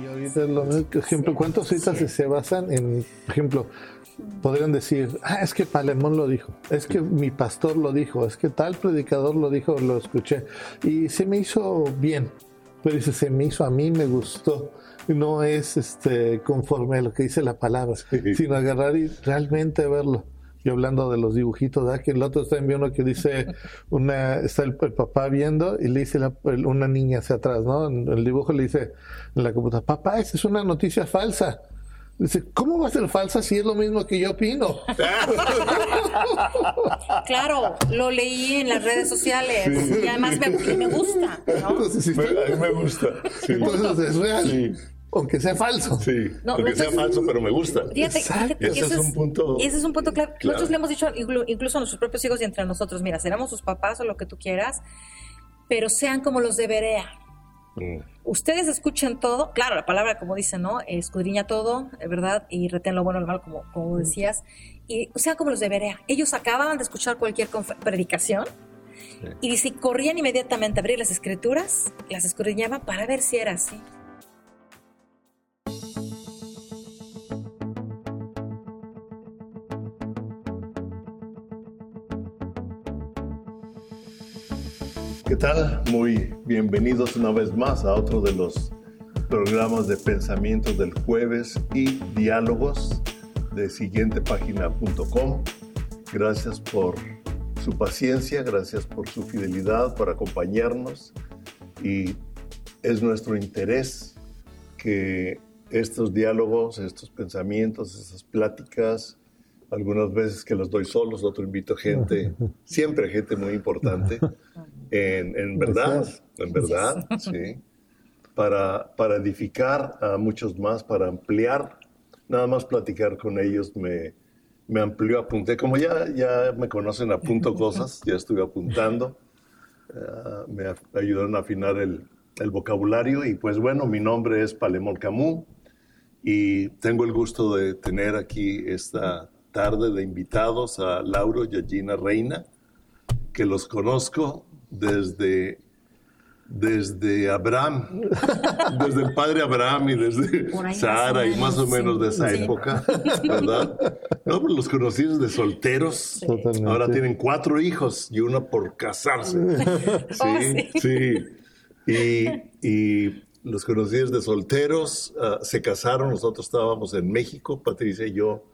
Y ahorita, lo, ejemplo, ¿cuántas citas se basan en, por ejemplo, podrían decir, ah, es que Palemón lo dijo, es que mi pastor lo dijo, es que tal predicador lo dijo, lo escuché, y se me hizo bien, pero dice, se me hizo a mí, me gustó, no es este conforme a lo que dice la palabra, sino agarrar y realmente verlo. Y hablando de los dibujitos, ¿verdad? que el otro está enviando uno que dice, una, está el, papá viendo y le dice una niña hacia atrás, ¿no? En el dibujo le dice en la computadora, papá, esa es una noticia falsa. Dice, ¿cómo va a ser falsa si es lo mismo que yo opino? Claro, lo leí en las redes sociales y además me, me gusta. ¿no? Entonces, a mí me gusta. Entonces es real. Aunque sea falso. Sí, aunque sea falso, pero me gusta. Fíjate, ese, es un punto. Ese es un punto claro. Nosotros le hemos dicho incluso a nuestros propios hijos y entre nosotros, mira, seremos sus papás o lo que tú quieras, pero sean como los de Berea. Mm. Ustedes escuchen todo, claro, la palabra, como dicen, ¿no? Escudriña todo, ¿verdad? Y retén lo bueno y lo malo, como, como decías. Y sean como los de Berea. Ellos acababan de escuchar cualquier predicación y dice, corrían inmediatamente a abrir las escrituras, las escudriñaban para ver si era así. ¿Qué tal? Muy bienvenidos una vez más a otro de los programas de pensamientos del jueves y diálogos de siguientepágina.com. Gracias por su paciencia, gracias por su fidelidad, por acompañarnos y es nuestro interés que estos diálogos, estos pensamientos, esas pláticas, algunas veces que los doy solos, otro invito gente, siempre gente muy importante, en, verdad, en verdad, sí, para, para edificar a muchos más, para ampliar, nada más platicar con ellos me, me amplió, apunté, como ya, ya me conocen, apunto cosas, ya estuve apuntando, ah, me ayudaron a afinar el, el, vocabulario y pues bueno, mi nombre es Palemón Camus y tengo el gusto de tener aquí esta tarde de invitados a Lauro y a Gina Reina, que los conozco desde, desde Abraham, desde el padre Abraham y desde Sara y más o menos de esa época, ¿verdad? No, pero los conocí desde solteros. Ahora tienen cuatro hijos y uno por casarse. Sí, oh, sí. Y, y, los conocí desde solteros, ah, se casaron, nosotros estábamos en México, Patricia y yo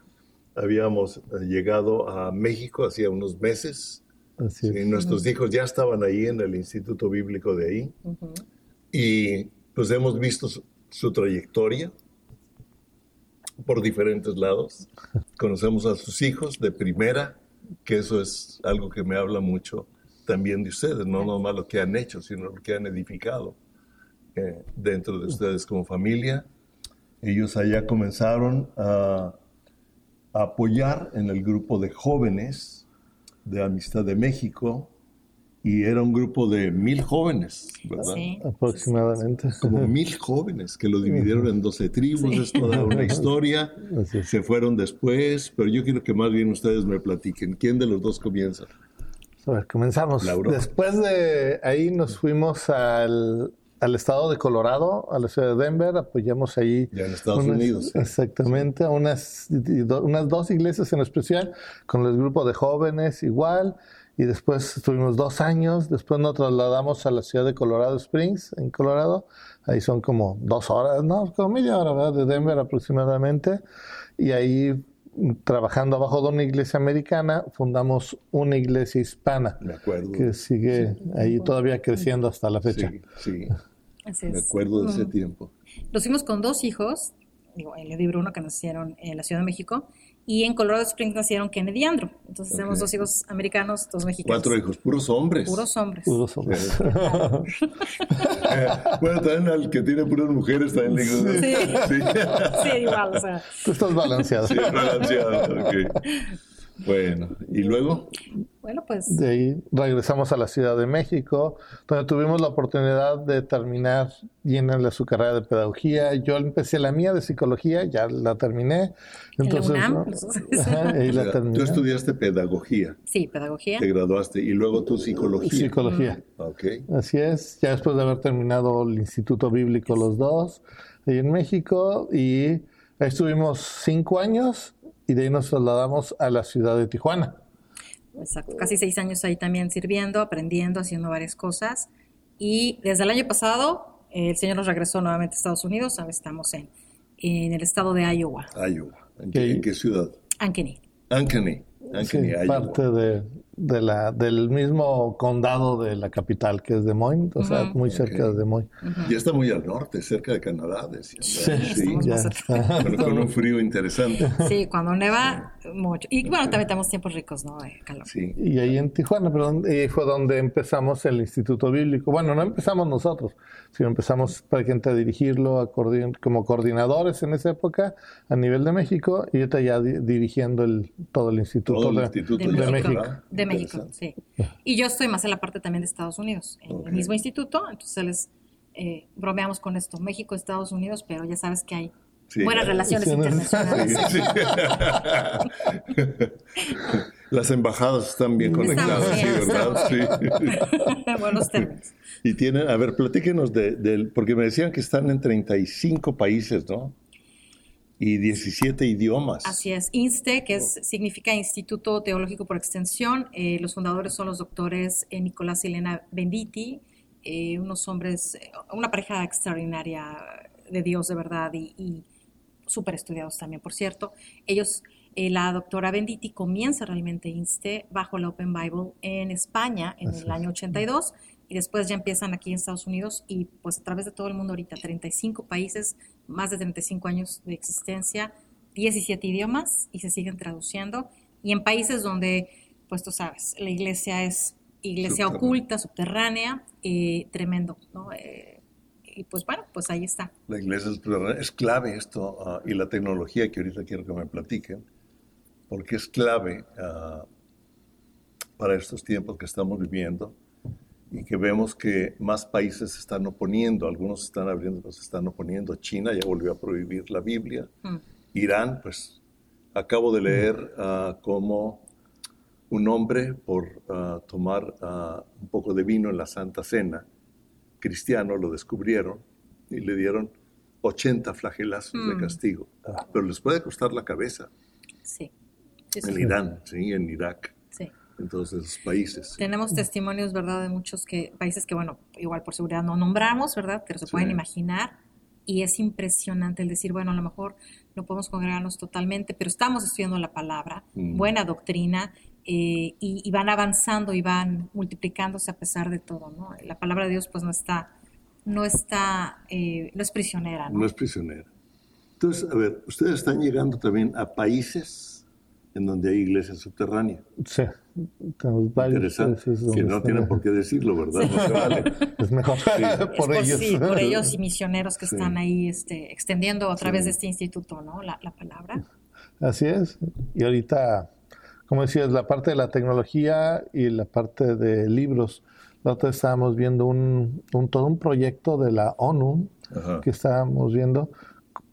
habíamos llegado a México hacía unos meses nuestros hijos ya estaban ahí en el Instituto Bíblico de ahí. Y pues hemos visto su, trayectoria por diferentes lados. Conocemos a sus hijos de primera, que eso es algo que me habla mucho también de ustedes, no nomás lo que han hecho, sino lo que han edificado eh, dentro de ustedes como familia. Ellos allá comenzaron a apoyar en el grupo de jóvenes de Amistad de México y era un grupo de mil jóvenes, ¿verdad? Sí. Aproximadamente. Como mil jóvenes que lo dividieron en 12 tribus, es toda una historia. Se fueron después, pero yo quiero que más bien ustedes me platiquen. ¿Quién de los dos comienza? A ver, comenzamos. Después de ahí nos fuimos al, al estado de Colorado, a la ciudad de Denver, apoyamos ahí. Ya en Estados Unidos. Exactamente, a unas, unas dos iglesias en especial, con el grupo de jóvenes igual, y después estuvimos dos años, después nos trasladamos a la ciudad de Colorado Springs, en Colorado, ahí son como dos horas, no, como media hora, ¿verdad? De Denver aproximadamente, y ahí trabajando abajo de una iglesia americana, fundamos una iglesia hispana. Que sigue ahí todavía creciendo hasta la fecha. Sí, sí. Me acuerdo de ese tiempo. Nos fuimos con dos hijos, el y Bruno, que nacieron en la Ciudad de México, y en Colorado Springs nacieron Kennedy y Andrew. Entonces tenemos dos hijos americanos, dos mexicanos. Cuatro hijos, puros hombres. Puros hombres. Puros hombres. Eh, bueno, también al que tiene puras mujeres también le digo. Sí. sí. sí, igual, o sea. Tú estás balanceado. Sí, balanceado, ok. Bueno, ¿y luego? Bueno, pues. De ahí regresamos a la Ciudad de México, donde tuvimos la oportunidad de terminar llenarle su carrera de pedagogía. Yo empecé la mía de psicología, ya la terminé. Entonces, la Tú estudiaste pedagogía. Sí, pedagogía. Te graduaste y luego tú psicología. Psicología. Así es, ya después de haber terminado el Instituto Bíblico los dos, ahí en México, y ahí estuvimos cinco años y de ahí nos trasladamos a la ciudad de Tijuana. Exacto, casi seis años ahí también sirviendo, aprendiendo, haciendo varias cosas. Y desde el año pasado, el Señor nos regresó nuevamente a Estados Unidos. Ahora estamos en, en el estado de Iowa. Iowa. ¿En qué, ¿en qué ciudad? Ankeny. Ankeny. Ankeny, sí, parte de, de la, del mismo condado de la capital, que es Des Moines, o sea, muy cerca de Des Moines. Ya está muy al norte, cerca de Canadá, decía. Sí, sí ya. con un frío interesante. Sí, cuando neva, mucho. Y bueno, también tenemos tiempos ricos, ¿no? De calor. Sí. Y ahí en Tijuana, perdón, y fue donde empezamos el Instituto Bíblico. Bueno, no empezamos nosotros, sino empezamos para gente a dirigirlo a como coordinadores en esa época a nivel de México y ahorita ya dirigiendo el, todo el Instituto, todo el instituto de, México. De México, sí. Y yo estoy más en la parte también de Estados Unidos, en el mismo instituto, entonces les eh, bromeamos con esto, México, Estados Unidos, pero ya sabes que hay buenas relaciones internacionales. Las embajadas están bien conectadas, sí, ¿verdad? Sí. Buenos términos. Y tienen, a ver, platíquenos de, porque me decían que están en 35 países, ¿no? Y 17 idiomas. Así es. INSTE, que es, significa Instituto Teológico por Extensión. Eh, los fundadores son los doctores eh, Nicolás y Elena Benditi, eh, unos hombres, una pareja extraordinaria de Dios de verdad y, súper estudiados también, por cierto. Ellos, la doctora Benditi comienza realmente INSTE bajo la Open Bible en España en el año 82 y después ya empiezan aquí en Estados Unidos y pues a través de todo el mundo ahorita, 35 países, más de 35 años de existencia, 17 idiomas y se siguen traduciendo y en países donde, pues tú sabes, la iglesia es iglesia oculta, subterránea, eh, tremendo, ¿no? Eh, y pues bueno, pues ahí está. La iglesia subterránea es clave esto ah, y la tecnología que ahorita quiero que me platiquen, porque es clave ah, para estos tiempos que estamos viviendo y que vemos que más países se están oponiendo, algunos están abriendo, otros se están oponiendo. China ya volvió a prohibir la Biblia. Mm. Irán, pues acabo de leer uh, cómo un hombre por ah, tomar ah, un poco de vino en la Santa Cena, cristiano, lo descubrieron y le dieron 80 flagelazos de mm. castigo. Pero les puede costar la cabeza. Sí. en Irán, sí, en Irak en todos esos países. Tenemos testimonios, ¿verdad?, de muchos que, países que, bueno, igual por seguridad no nombramos, ¿verdad?, pero se pueden imaginar. Y es impresionante el decir, bueno, a lo mejor no podemos congregarnos totalmente, pero estamos estudiando la palabra, mm. buena doctrina, eh, y, van avanzando y van multiplicándose a pesar de todo, ¿no? La palabra de Dios, pues, no está, no está, eh, no es prisionera, ¿no? No es prisionera. Entonces, a ver, ustedes están llegando también a países en donde hay iglesia subterránea. Sí. Tenemos varios Que no tienen por qué decirlo, ¿verdad? No se vale. Es mejor por, ellos. Sí, por ellos y misioneros que están ahí este, extendiendo a través de este instituto, ¿no? La, palabra. Así es. Y ahorita, como decías, la parte de la tecnología y la parte de libros. Nosotros estábamos viendo un, un todo un proyecto de la ONU que estábamos viendo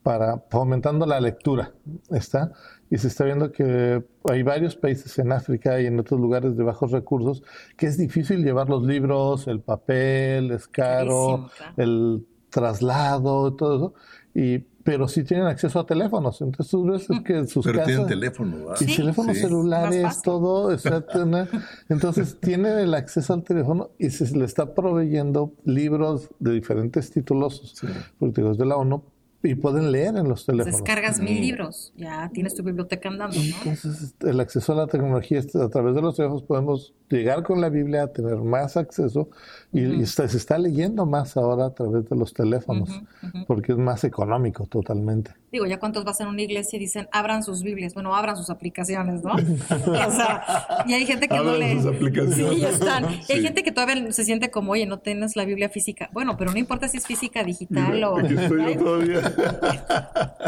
para fomentando la lectura, ¿está? Y se está viendo que hay varios países en África y en otros lugares de bajos recursos que es difícil llevar los libros, el papel, es caro, el traslado, todo eso. Y, pero sí tienen acceso a teléfonos. Entonces tú ves que sus pero casas... tienen teléfono, ¿verdad? Y teléfonos celulares, todo. Entonces tienen el acceso al teléfono y se le está proveyendo libros de diferentes títulos políticos de la ONU y pueden leer en los teléfonos. Descargas mil libros, ya tienes tu biblioteca andando, ¿no? Entonces, el acceso a la tecnología, a través de los teléfonos podemos llegar con la Biblia, a tener más acceso y, se está leyendo más ahora a través de los teléfonos, porque es más económico totalmente. Digo, ya cuántos vas en una iglesia y dicen, abran sus Biblias, bueno, abran sus aplicaciones, ¿no? o sea, y hay gente que no lee. Sus aplicaciones. Sí, ya están. Y hay gente que todavía se siente como, oye, no tienes la Biblia física. Bueno, pero no importa si es física, digital o... Aquí estoy yo todavía.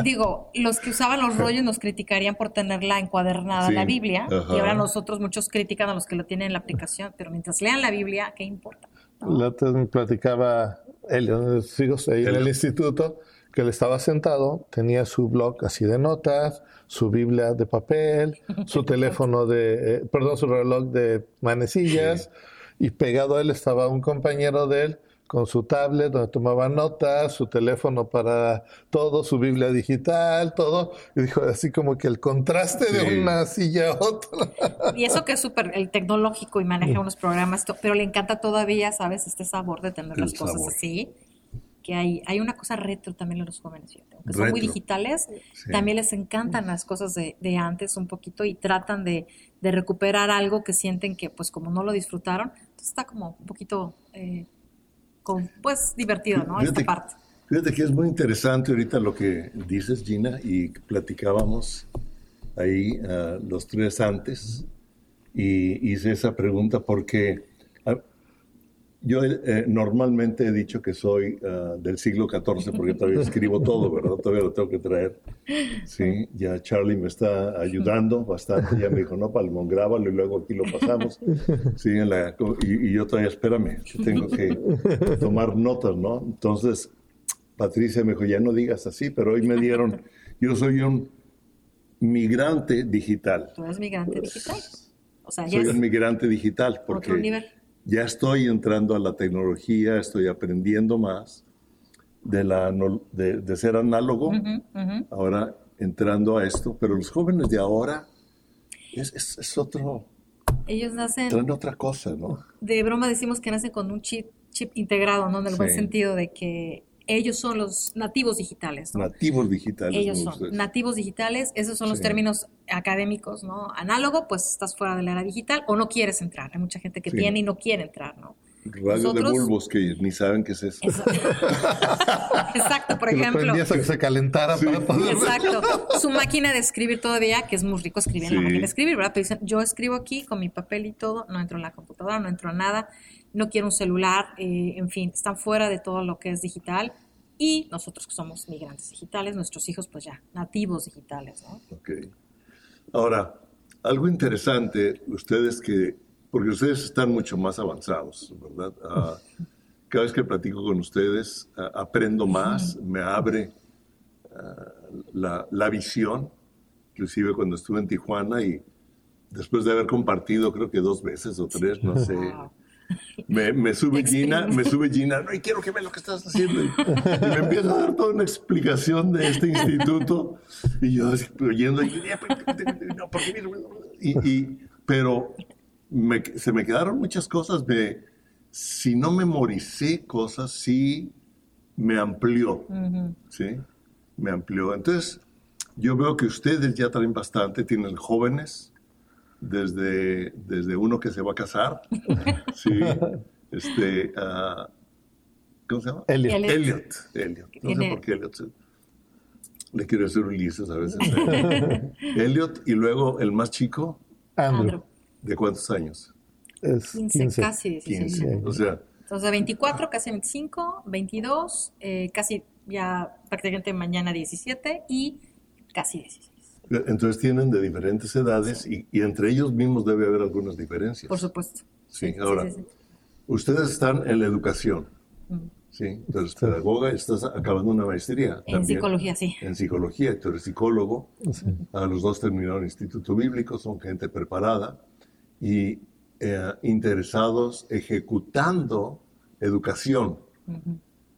Digo, los que usaban los rollos nos criticarían por tenerla encuadernada la Biblia, y ahora nosotros muchos critican a los que lo tienen en la aplicación, pero mientras lean la Biblia, ¿qué importa? La otra me platicaba él, hijos ahí en el instituto, que él estaba sentado, tenía su blog así de notas, su Biblia de papel, su teléfono de, eh, perdón, su reloj de manecillas, y pegado a él estaba un compañero de él con su tablet donde tomaba notas, su teléfono para todo, su Biblia digital, todo. Y dijo así como que el contraste de una silla a otra. Y eso que es súper el tecnológico y maneja unos programas, pero le encanta todavía, ¿sabes? Este sabor de tener las cosas así. Que hay, hay una cosa retro también en los jóvenes, aunque son muy digitales, también les encantan las cosas de, de, antes un poquito y tratan de, de, recuperar algo que sienten que, pues, como no lo disfrutaron, entonces está como un poquito eh, pues divertido, ¿no? Fíjate, Esta parte. Fíjate que es muy interesante ahorita lo que dices, Gina, y platicábamos ahí ah, los tres antes, y hice esa pregunta porque yo eh, normalmente he dicho que soy ah, del siglo XIV porque todavía escribo todo, ¿verdad? Todavía lo tengo que traer. Sí, ya Charlie me está ayudando bastante. Ya me dijo, no, Palmón, grábalo y luego aquí lo pasamos. Sí, en la, y, yo todavía, espérame, tengo que tomar notas, ¿no? Entonces, Patricia me dijo, ya no digas así, pero hoy me dieron, yo soy un migrante digital. ¿Tú eres migrante digital? O sea, soy un migrante digital porque... Otro nivel ya estoy entrando a la tecnología, estoy aprendiendo más de, la, de, ser análogo, ahora entrando a esto, pero los jóvenes de ahora es, es, otro... Ellos nacen... Traen otra cosa, ¿no? De broma decimos que nacen con un chip, chip integrado, ¿no? En el buen sentido de que ellos son los nativos digitales. Nativos digitales. Ellos son nativos digitales, esos son los términos académicos, ¿no? Análogo, pues estás fuera de la era digital o no quieres entrar. Hay mucha gente que tiene y no quiere entrar, ¿no? Radio de bulbos que ni saben qué es eso. Exacto, por ejemplo. que se calentara para poder Exacto. Su máquina de escribir todavía, que es muy rico escribir en la máquina de escribir, ¿verdad? Pero dicen, yo escribo aquí con mi papel y todo, no entro en la computadora, no entro en nada no quiero un celular, eh, en fin, están fuera de todo lo que es digital. Y nosotros que somos migrantes digitales, nuestros hijos pues ya nativos digitales, ¿no? Ok. Ahora, algo interesante, ustedes que, porque ustedes están mucho más avanzados, ¿verdad? Ah, cada vez que platico con ustedes, ah, aprendo más, me abre ah, la, la, visión, inclusive cuando estuve en Tijuana y después de haber compartido creo que dos veces o tres, no sé. Me, sube Gina, me sube Gina, no, y quiero que vea lo que estás haciendo. Y, me empieza a dar toda una explicación de este instituto. Y yo oyendo, y, y, pero se me quedaron muchas cosas. Me, si no memoricé cosas, sí me amplió. ¿sí? Me amplió. Entonces, yo veo que ustedes ya traen bastante, tienen jóvenes desde, desde uno que se va a casar, sí, este, uh, ¿cómo se llama? Elliot. Elliot. Elliot. No sé por qué Elliot. Le quiero decir Ulises a veces. Elliot y luego el más chico. Andrew. ¿De cuántos años? Es 15, casi 16. 15. O sea. Entonces, 24, casi 25, 22, eh, casi ya prácticamente mañana 17 y casi 16. Entonces tienen de diferentes edades y, entre ellos mismos debe haber algunas diferencias. Por supuesto. Sí, ahora, ustedes están en la educación. Sí, entonces pedagoga, estás acabando una maestría. En psicología, sí. En psicología, tú eres psicólogo. A los dos terminaron el Instituto Bíblico, son gente preparada y eh, interesados ejecutando educación.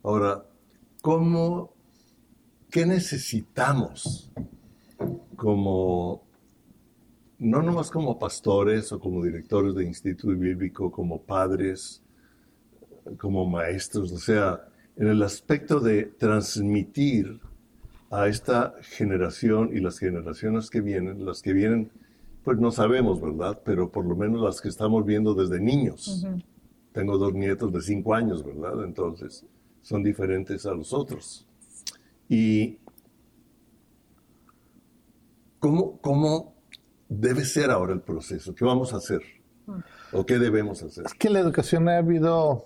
Ahora, ¿cómo, qué necesitamos como, no nomás como pastores o como directores de instituto bíblico, como padres, como maestros, o sea, en el aspecto de transmitir a esta generación y las generaciones que vienen, las que vienen, pues no sabemos, ¿verdad? Pero por lo menos las que estamos viendo desde niños. Tengo dos nietos de cinco años, ¿verdad? Entonces, son diferentes a los otros. Y ¿Cómo, ¿Cómo debe ser ahora el proceso? ¿Qué vamos a hacer? ¿O qué debemos hacer? Es que en la educación ha habido,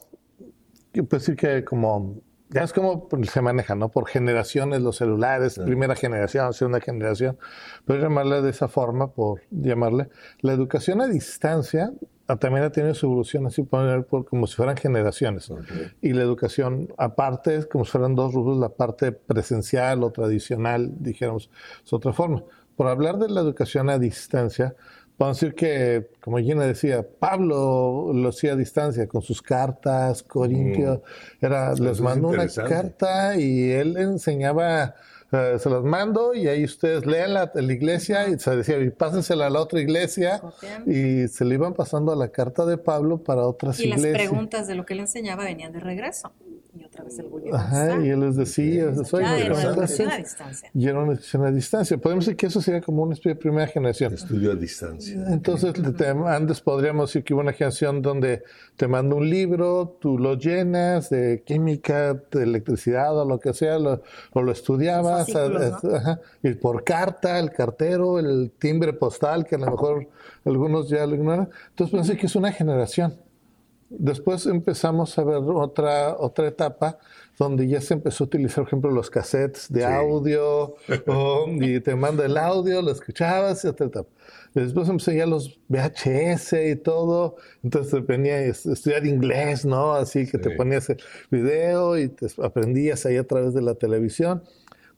yo puedo decir que como ya es como se maneja, ¿no? Por generaciones los celulares, primera generación, segunda generación, pero llamarle de esa forma, por llamarle. La educación a distancia ah, también ha tenido su evolución así, poner por, como si fueran generaciones. Y la educación aparte es como si fueran dos rubros, la parte presencial o tradicional, dijéramos, es otra forma. Por hablar de la educación a distancia, Podemos decir que, como Gina decía, Pablo lo hacía a distancia con sus cartas, Corintio, mm. era, les mandó una carta y él enseñaba, eh, se las mando y ahí ustedes lean la, la iglesia y se decía, y pásensela a la otra iglesia y se le iban pasando a la carta de Pablo para otras iglesias. Y las preguntas de lo que él enseñaba venían de regreso y otra vez el Ajá, y él les decía, soy era una educación a distancia. Y era una educación a distancia. Podemos decir que eso sería como una especie de primera generación. Estudio a distancia. Entonces, antes podríamos decir que hubo una generación donde te mando un libro, tú lo llenas de química, de electricidad o lo que sea, o lo estudiabas, y por carta, el cartero, el timbre postal, que a lo mejor algunos ya lo ignoran. Entonces, pensé que es una generación. Después empezamos a ver otra, otra etapa donde ya se empezó a utilizar, por ejemplo, los cassettes de audio, y te manda el audio, lo escuchabas, y otra etapa. Después empecé ya los VHS y todo, entonces venía a estudiar inglés, ¿no? Así que te ponías el video y te aprendías ahí a través de la televisión.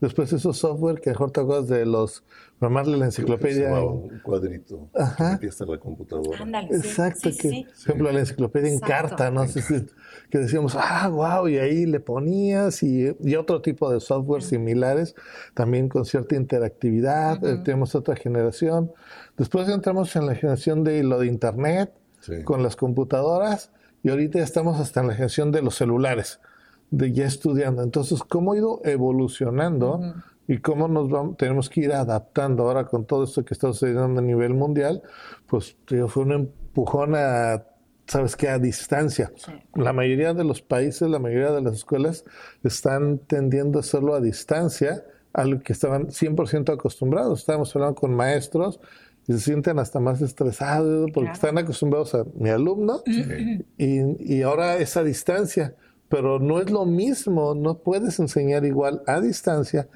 Después esos software que mejor te acuerdas de los, formarle la enciclopedia. un cuadrito Ajá. que la computadora. Exacto, que, por ejemplo, la enciclopedia en carta, ¿no? sé que decíamos, ah, wow, y ahí le ponías y, y otro tipo de software similares, también con cierta interactividad, eh, tenemos otra generación. Después entramos en la generación de lo de Internet, con las computadoras, y ahorita ya estamos hasta en la generación de los celulares de ya estudiando. Entonces, ¿cómo ha ido evolucionando y cómo nos vamos, tenemos que ir adaptando ahora con todo esto que está sucediendo a nivel mundial? Pues fue un empujón a, ¿sabes qué? A distancia. La mayoría de los países, la mayoría de las escuelas están tendiendo a hacerlo a distancia, a lo que estaban 100% acostumbrados. Estábamos hablando con maestros y se sienten hasta más estresados porque están acostumbrados a mi alumno y, y ahora esa distancia pero no es lo mismo, no puedes enseñar igual a distancia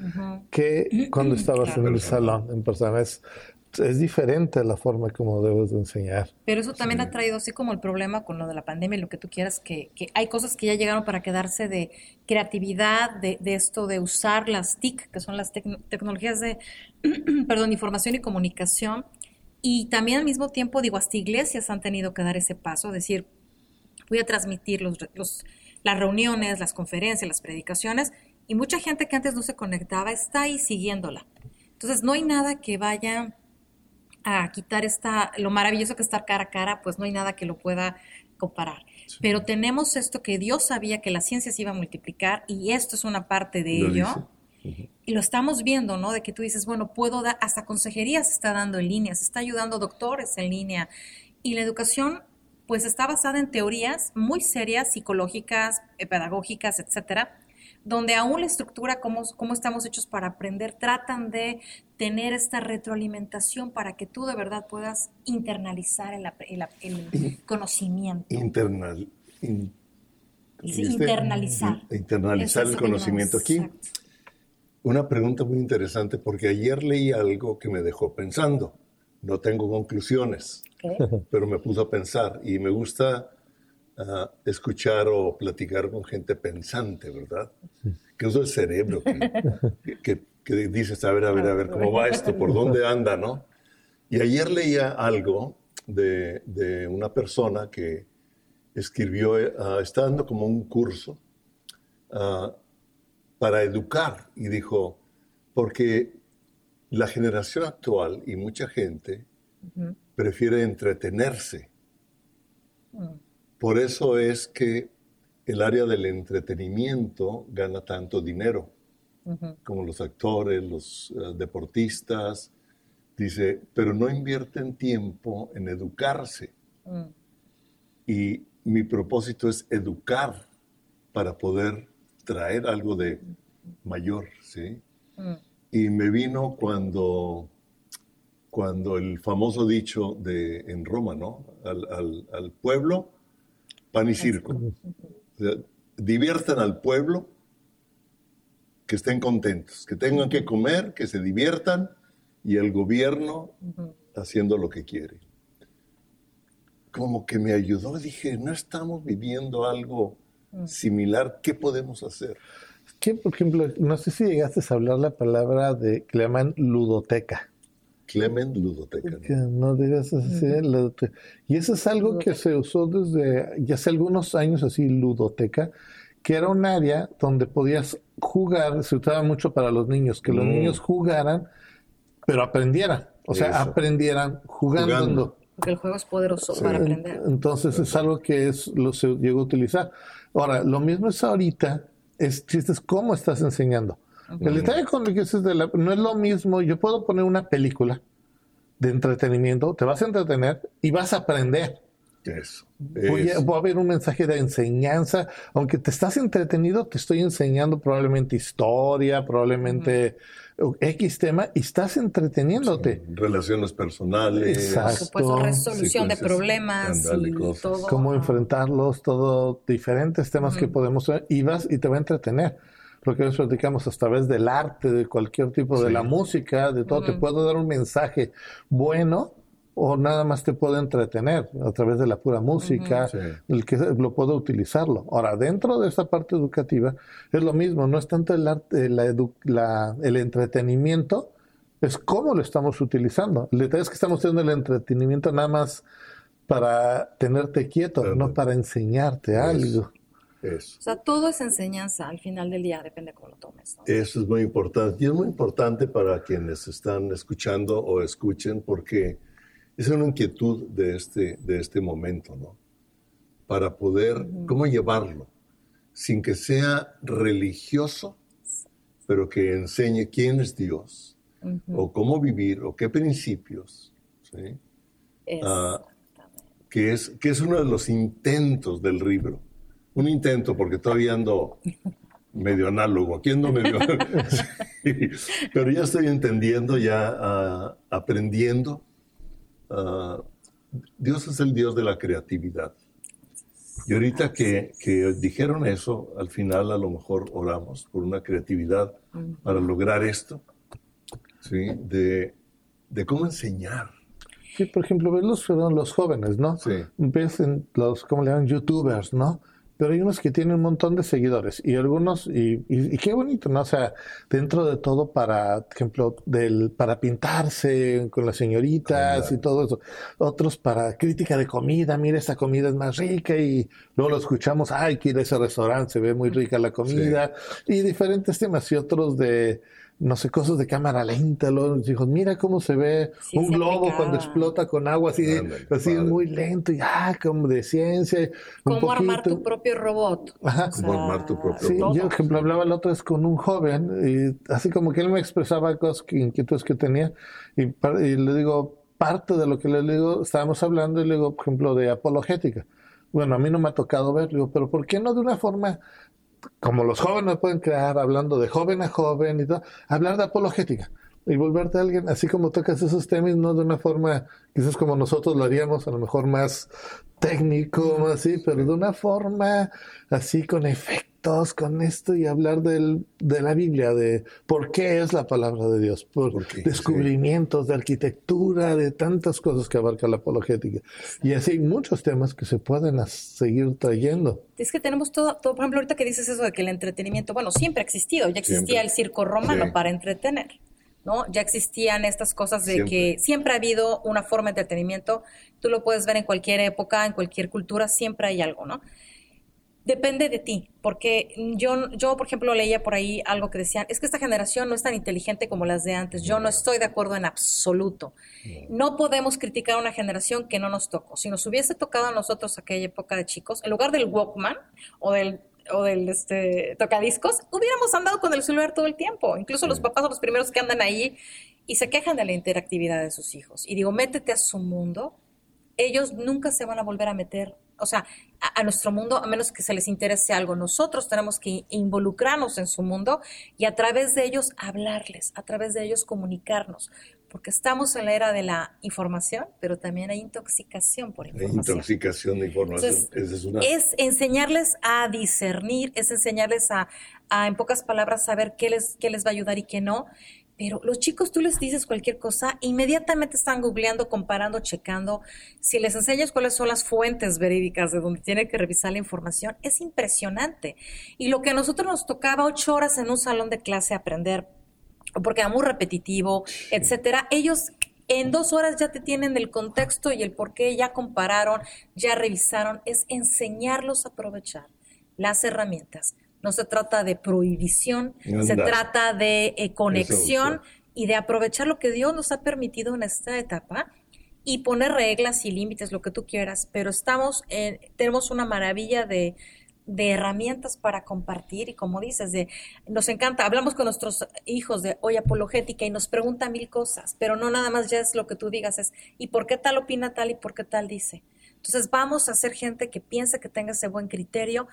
que cuando estabas en el salón en persona. Es, es diferente la forma como debes de enseñar. Pero eso también ha traído, así como el problema con lo de la pandemia y lo que tú quieras, que, que hay cosas que ya llegaron para quedarse de creatividad, de, de esto de usar las TIC, que son las tecnologías de, perdón, información y comunicación. Y también al mismo tiempo, digo, hasta iglesias han tenido que dar ese paso, decir, voy a transmitir los, los las reuniones, las conferencias, las predicaciones, y mucha gente que antes no se conectaba está ahí siguiéndola. Entonces, no hay nada que vaya a quitar esta, lo maravilloso que estar cara a cara, pues no hay nada que lo pueda comparar. Pero tenemos esto que Dios sabía que la ciencia se iba a multiplicar y esto es una parte de ello. Y lo estamos viendo, ¿no? De que tú dices, bueno, puedo dar, hasta consejería se está dando en línea, se está ayudando doctores en línea. Y la educación pues está basada en teorías muy serias, psicológicas, eh, pedagógicas, etcétera, donde aún la estructura, cómo, cómo estamos hechos para aprender, tratan de tener esta retroalimentación para que tú de verdad puedas internalizar el, conocimiento. Internal, internalizar. Internalizar el conocimiento. Aquí, una pregunta muy interesante, porque ayer leí algo que me dejó pensando. No tengo conclusiones. Pero me puso a pensar y me gusta ah, escuchar o platicar con gente pensante, ¿verdad? Que usa el cerebro, que, que, dices, a ver, a ver, a ver, ¿cómo va esto? ¿Por dónde anda, no? Y ayer leía algo de, una persona que escribió, uh, está dando como un curso ah, para educar y dijo, porque la generación actual y mucha gente prefiere entretenerse. Mm. Por eso es que el área del entretenimiento gana tanto dinero, como los actores, los eh, deportistas. Dice, pero no invierten tiempo en educarse. Mm. Y mi propósito es educar para poder traer algo de mayor, ¿sí? Mm. Y me vino cuando cuando el famoso dicho de en Roma, ¿no? Al, pueblo, pan y circo. diviertan al pueblo que estén contentos, que tengan que comer, que se diviertan y el gobierno haciendo lo que quiere. Como que me ayudó, dije, no estamos viviendo algo similar, ¿qué podemos hacer? Que, por ejemplo, no sé si llegaste a hablar la palabra de que le llaman ludoteca. Clement Ludoteca. ¿no? digas así, Y eso es algo que se usó desde ya hace algunos años, así, ludoteca, que era un área donde podías jugar, se usaba mucho para los niños, que los mm. niños jugaran, pero aprendieran. O sea, aprendieran jugando. Porque el juego es poderoso para aprender. Entonces es algo que es, lo se llegó a utilizar. Ahora, lo mismo es ahorita, es chistes cómo estás enseñando. El detalle con lo que dices de la, no es lo mismo, yo puedo poner una película de entretenimiento, te vas a entretener y vas a aprender. Eso. Voy a, a, ver un mensaje de enseñanza, aunque te estás entretenido, te estoy enseñando probablemente historia, probablemente X tema, y estás entreteniéndote. relaciones personales. Exacto. resolución de problemas y todo. Cómo enfrentarlos, todo, diferentes temas que podemos ver, y vas y te va a entretener lo que nos platicamos a través del arte, de cualquier tipo, de la música, de todo, te puedo dar un mensaje bueno o nada más te puedo entretener a través de la pura música, el que lo puedo utilizarlo. Ahora, dentro de esta parte educativa es lo mismo, no es tanto el arte, la, el entretenimiento, es cómo lo estamos utilizando. El detalle es que estamos teniendo el entretenimiento nada más para tenerte quieto, no para enseñarte algo. O sea, todo es enseñanza al final del día, depende cómo lo tomes. Eso es muy importante. Y es muy importante para quienes están escuchando o escuchen, porque es una inquietud de este, de este momento, ¿no? Para poder, ¿cómo llevarlo? Sin que sea religioso, pero que enseñe quién es Dios, o cómo vivir, o qué principios, ¿sí? Ah, que, es, que es uno de los intentos del libro un intento, porque todavía ando medio análogo, aquí ando medio... pero ya estoy entendiendo, ya ah, aprendiendo. Ah, Dios es el Dios de la creatividad. Y ahorita que, que, dijeron eso, al final a lo mejor oramos por una creatividad para lograr esto, ¿sí? de, de cómo enseñar. Sí, por ejemplo, ves los, los jóvenes, ¿no? Sí. Ves en los, ¿cómo le llaman? Youtubers, ¿no? Pero hay unos que tienen un montón de seguidores y algunos, y, y, qué bonito, ¿no? O sea, dentro de todo para, por ejemplo, del, para pintarse con las señoritas y todo eso. Otros para crítica de comida, mira, esta comida es más rica y luego lo escuchamos, ay, que ir a ese restaurante, se ve muy rica la comida y diferentes temas y otros de, no sé, cosas de cámara lenta, los hijos, mira cómo se ve un globo cuando explota con agua así, así muy lento y ah, como de ciencia. Cómo armar tu propio robot. Ajá. Cómo armar tu propio sí, Yo, ejemplo, hablaba el otro vez con un joven y así como que él me expresaba cosas, inquietudes que tenía y, y le digo, parte de lo que le digo, estábamos hablando y le digo, por ejemplo, de apologética. Bueno, a mí no me ha tocado ver, digo, pero ¿por qué no de una forma como los jóvenes pueden crear, hablando de joven a joven y todo, hablar de apologética y volverte a alguien, así como tocas esos temas, no de una forma, quizás como nosotros lo haríamos, a lo mejor más técnico, más así, pero de una forma así con efecto con esto y hablar del, de la Biblia, de por qué es la palabra de Dios, por descubrimientos de arquitectura, de tantas cosas que abarca la apologética. Y así hay muchos temas que se pueden seguir trayendo. Es que tenemos todo, todo, por ejemplo, ahorita que dices eso de que el entretenimiento, bueno, siempre ha existido, ya existía el circo romano para entretener. ¿no? Ya existían estas cosas de que siempre ha habido una forma de entretenimiento, tú lo puedes ver en cualquier época, en cualquier cultura, siempre hay algo, ¿no? Depende de ti, porque yo, yo, por ejemplo, leía por ahí algo que decían, es que esta generación no es tan inteligente como las de antes. Yo no estoy de acuerdo en absoluto. No podemos criticar a una generación que no nos tocó. Si nos hubiese tocado a nosotros aquella época de chicos, en lugar del Walkman o del o del este, tocadiscos, hubiéramos andado con el celular todo el tiempo. Incluso los papás son los primeros que andan ahí y se quejan de la interactividad de sus hijos. Y digo, métete a su mundo ellos nunca se van a volver a meter, o sea, a, nuestro mundo, a menos que se les interese algo. Nosotros tenemos que involucrarnos en su mundo y a través de ellos hablarles, a través de ellos comunicarnos, porque estamos en la era de la información, pero también hay intoxicación por información. Intoxicación de información. es, enseñarles a discernir, es enseñarles a, a, en pocas palabras, saber qué les, qué les va a ayudar y qué no. Pero los chicos, tú les dices cualquier cosa, inmediatamente están googleando, comparando, checando. Si les enseñas cuáles son las fuentes verídicas de donde tiene que revisar la información, es impresionante. Y lo que a nosotros nos tocaba ocho horas en un salón de clase aprender, porque era muy repetitivo, etcétera, ellos en dos horas ya te tienen el contexto y el por qué, ya compararon, ya revisaron. Es enseñarlos a aprovechar las herramientas no se trata de prohibición, se trata de eh, conexión y de aprovechar lo que Dios nos ha permitido en esta etapa y poner reglas y límites, lo que tú quieras, pero estamos, tenemos una maravilla de, herramientas para compartir y como dices, de, nos encanta, hablamos con nuestros hijos de hoy apologética y nos preguntan mil cosas, pero no nada más ya es lo que tú digas, es ¿y por qué tal opina tal y por qué tal dice? Entonces vamos a ser gente que piense que tenga ese buen criterio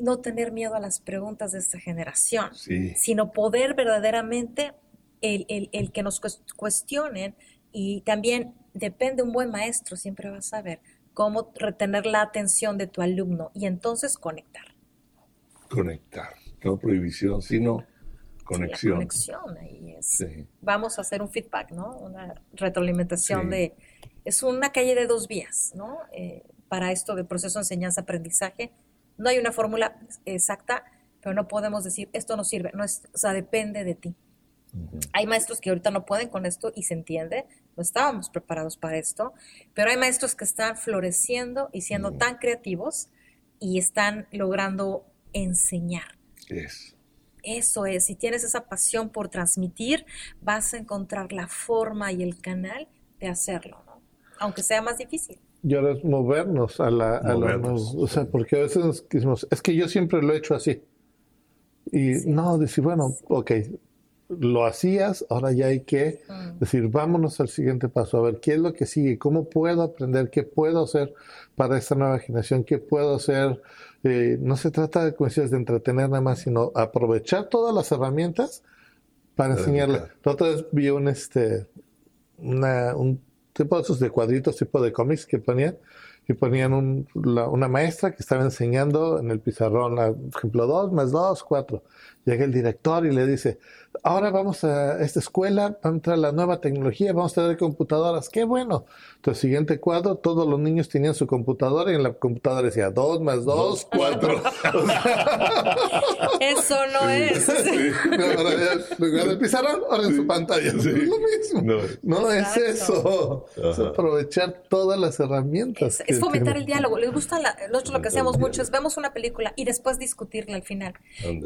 no tener miedo a las preguntas de esta generación, sino poder verdaderamente el, el, que nos cuestionen y también depende un buen maestro, siempre va a saber cómo retener la atención de tu alumno y entonces conectar. Conectar, no prohibición, sino conexión. conexión ahí es. Vamos a hacer un feedback, ¿no? Una retroalimentación de... Es una calle de dos vías, ¿no? Eh, para esto del proceso de enseñanza-aprendizaje no hay una fórmula exacta, pero no podemos decir esto no sirve, no es, o sea, depende de ti. Hay maestros que ahorita no pueden con esto y se entiende, no estábamos preparados para esto, pero hay maestros que están floreciendo y siendo tan creativos y están logrando enseñar. Eso es, si tienes esa pasión por transmitir, vas a encontrar la forma y el canal de hacerlo, ¿no? aunque sea más difícil y ahora es movernos a la, a o sea, porque a veces nos decimos, es que yo siempre lo he hecho así. Y no, decir, bueno, ok, lo hacías, ahora ya hay que mm. decir, vámonos al siguiente paso, a ver qué es lo que sigue, cómo puedo aprender, qué puedo hacer para esta nueva generación, qué puedo hacer. Eh, no se trata de cuestiones de entretener nada más, sino aprovechar todas las herramientas para enseñarle. La otra vez vi un, este, una, un tipo de esos de cuadritos, tipo de cómics que ponían, y ponían un, una maestra que estaba enseñando en el pizarrón, por ejemplo, dos más dos, cuatro. Llega el director y le dice, ahora vamos a esta escuela, va a entrar la nueva tecnología, vamos a tener computadoras, qué bueno. Entonces, siguiente cuadro, todos los niños tenían su computadora y en la computadora decía dos más dos, cuatro. Eso no es. ahora ya, el pizarrón, ahora en su pantalla. Es lo mismo. No, es eso. Es aprovechar todas las herramientas. Es, fomentar el diálogo. Les gusta, nosotros lo que hacemos mucho es vemos una película y después discutirla al final.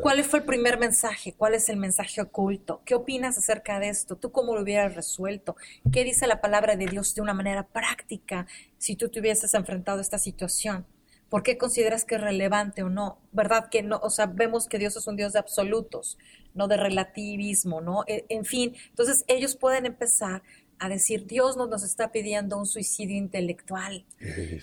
¿Cuál fue el primer mensaje? ¿Cuál es el mensaje oculto? ¿Qué opinas acerca de esto? ¿Tú cómo lo hubieras resuelto? ¿Qué dice la palabra de Dios de una manera práctica si tú te hubieses enfrentado a esta situación? ¿Por qué consideras que es relevante o no? ¿Verdad que no? O sea, vemos que Dios es un Dios de absolutos, no de relativismo, ¿no? E, en fin, entonces ellos pueden empezar a decir, Dios no nos está pidiendo un suicidio intelectual,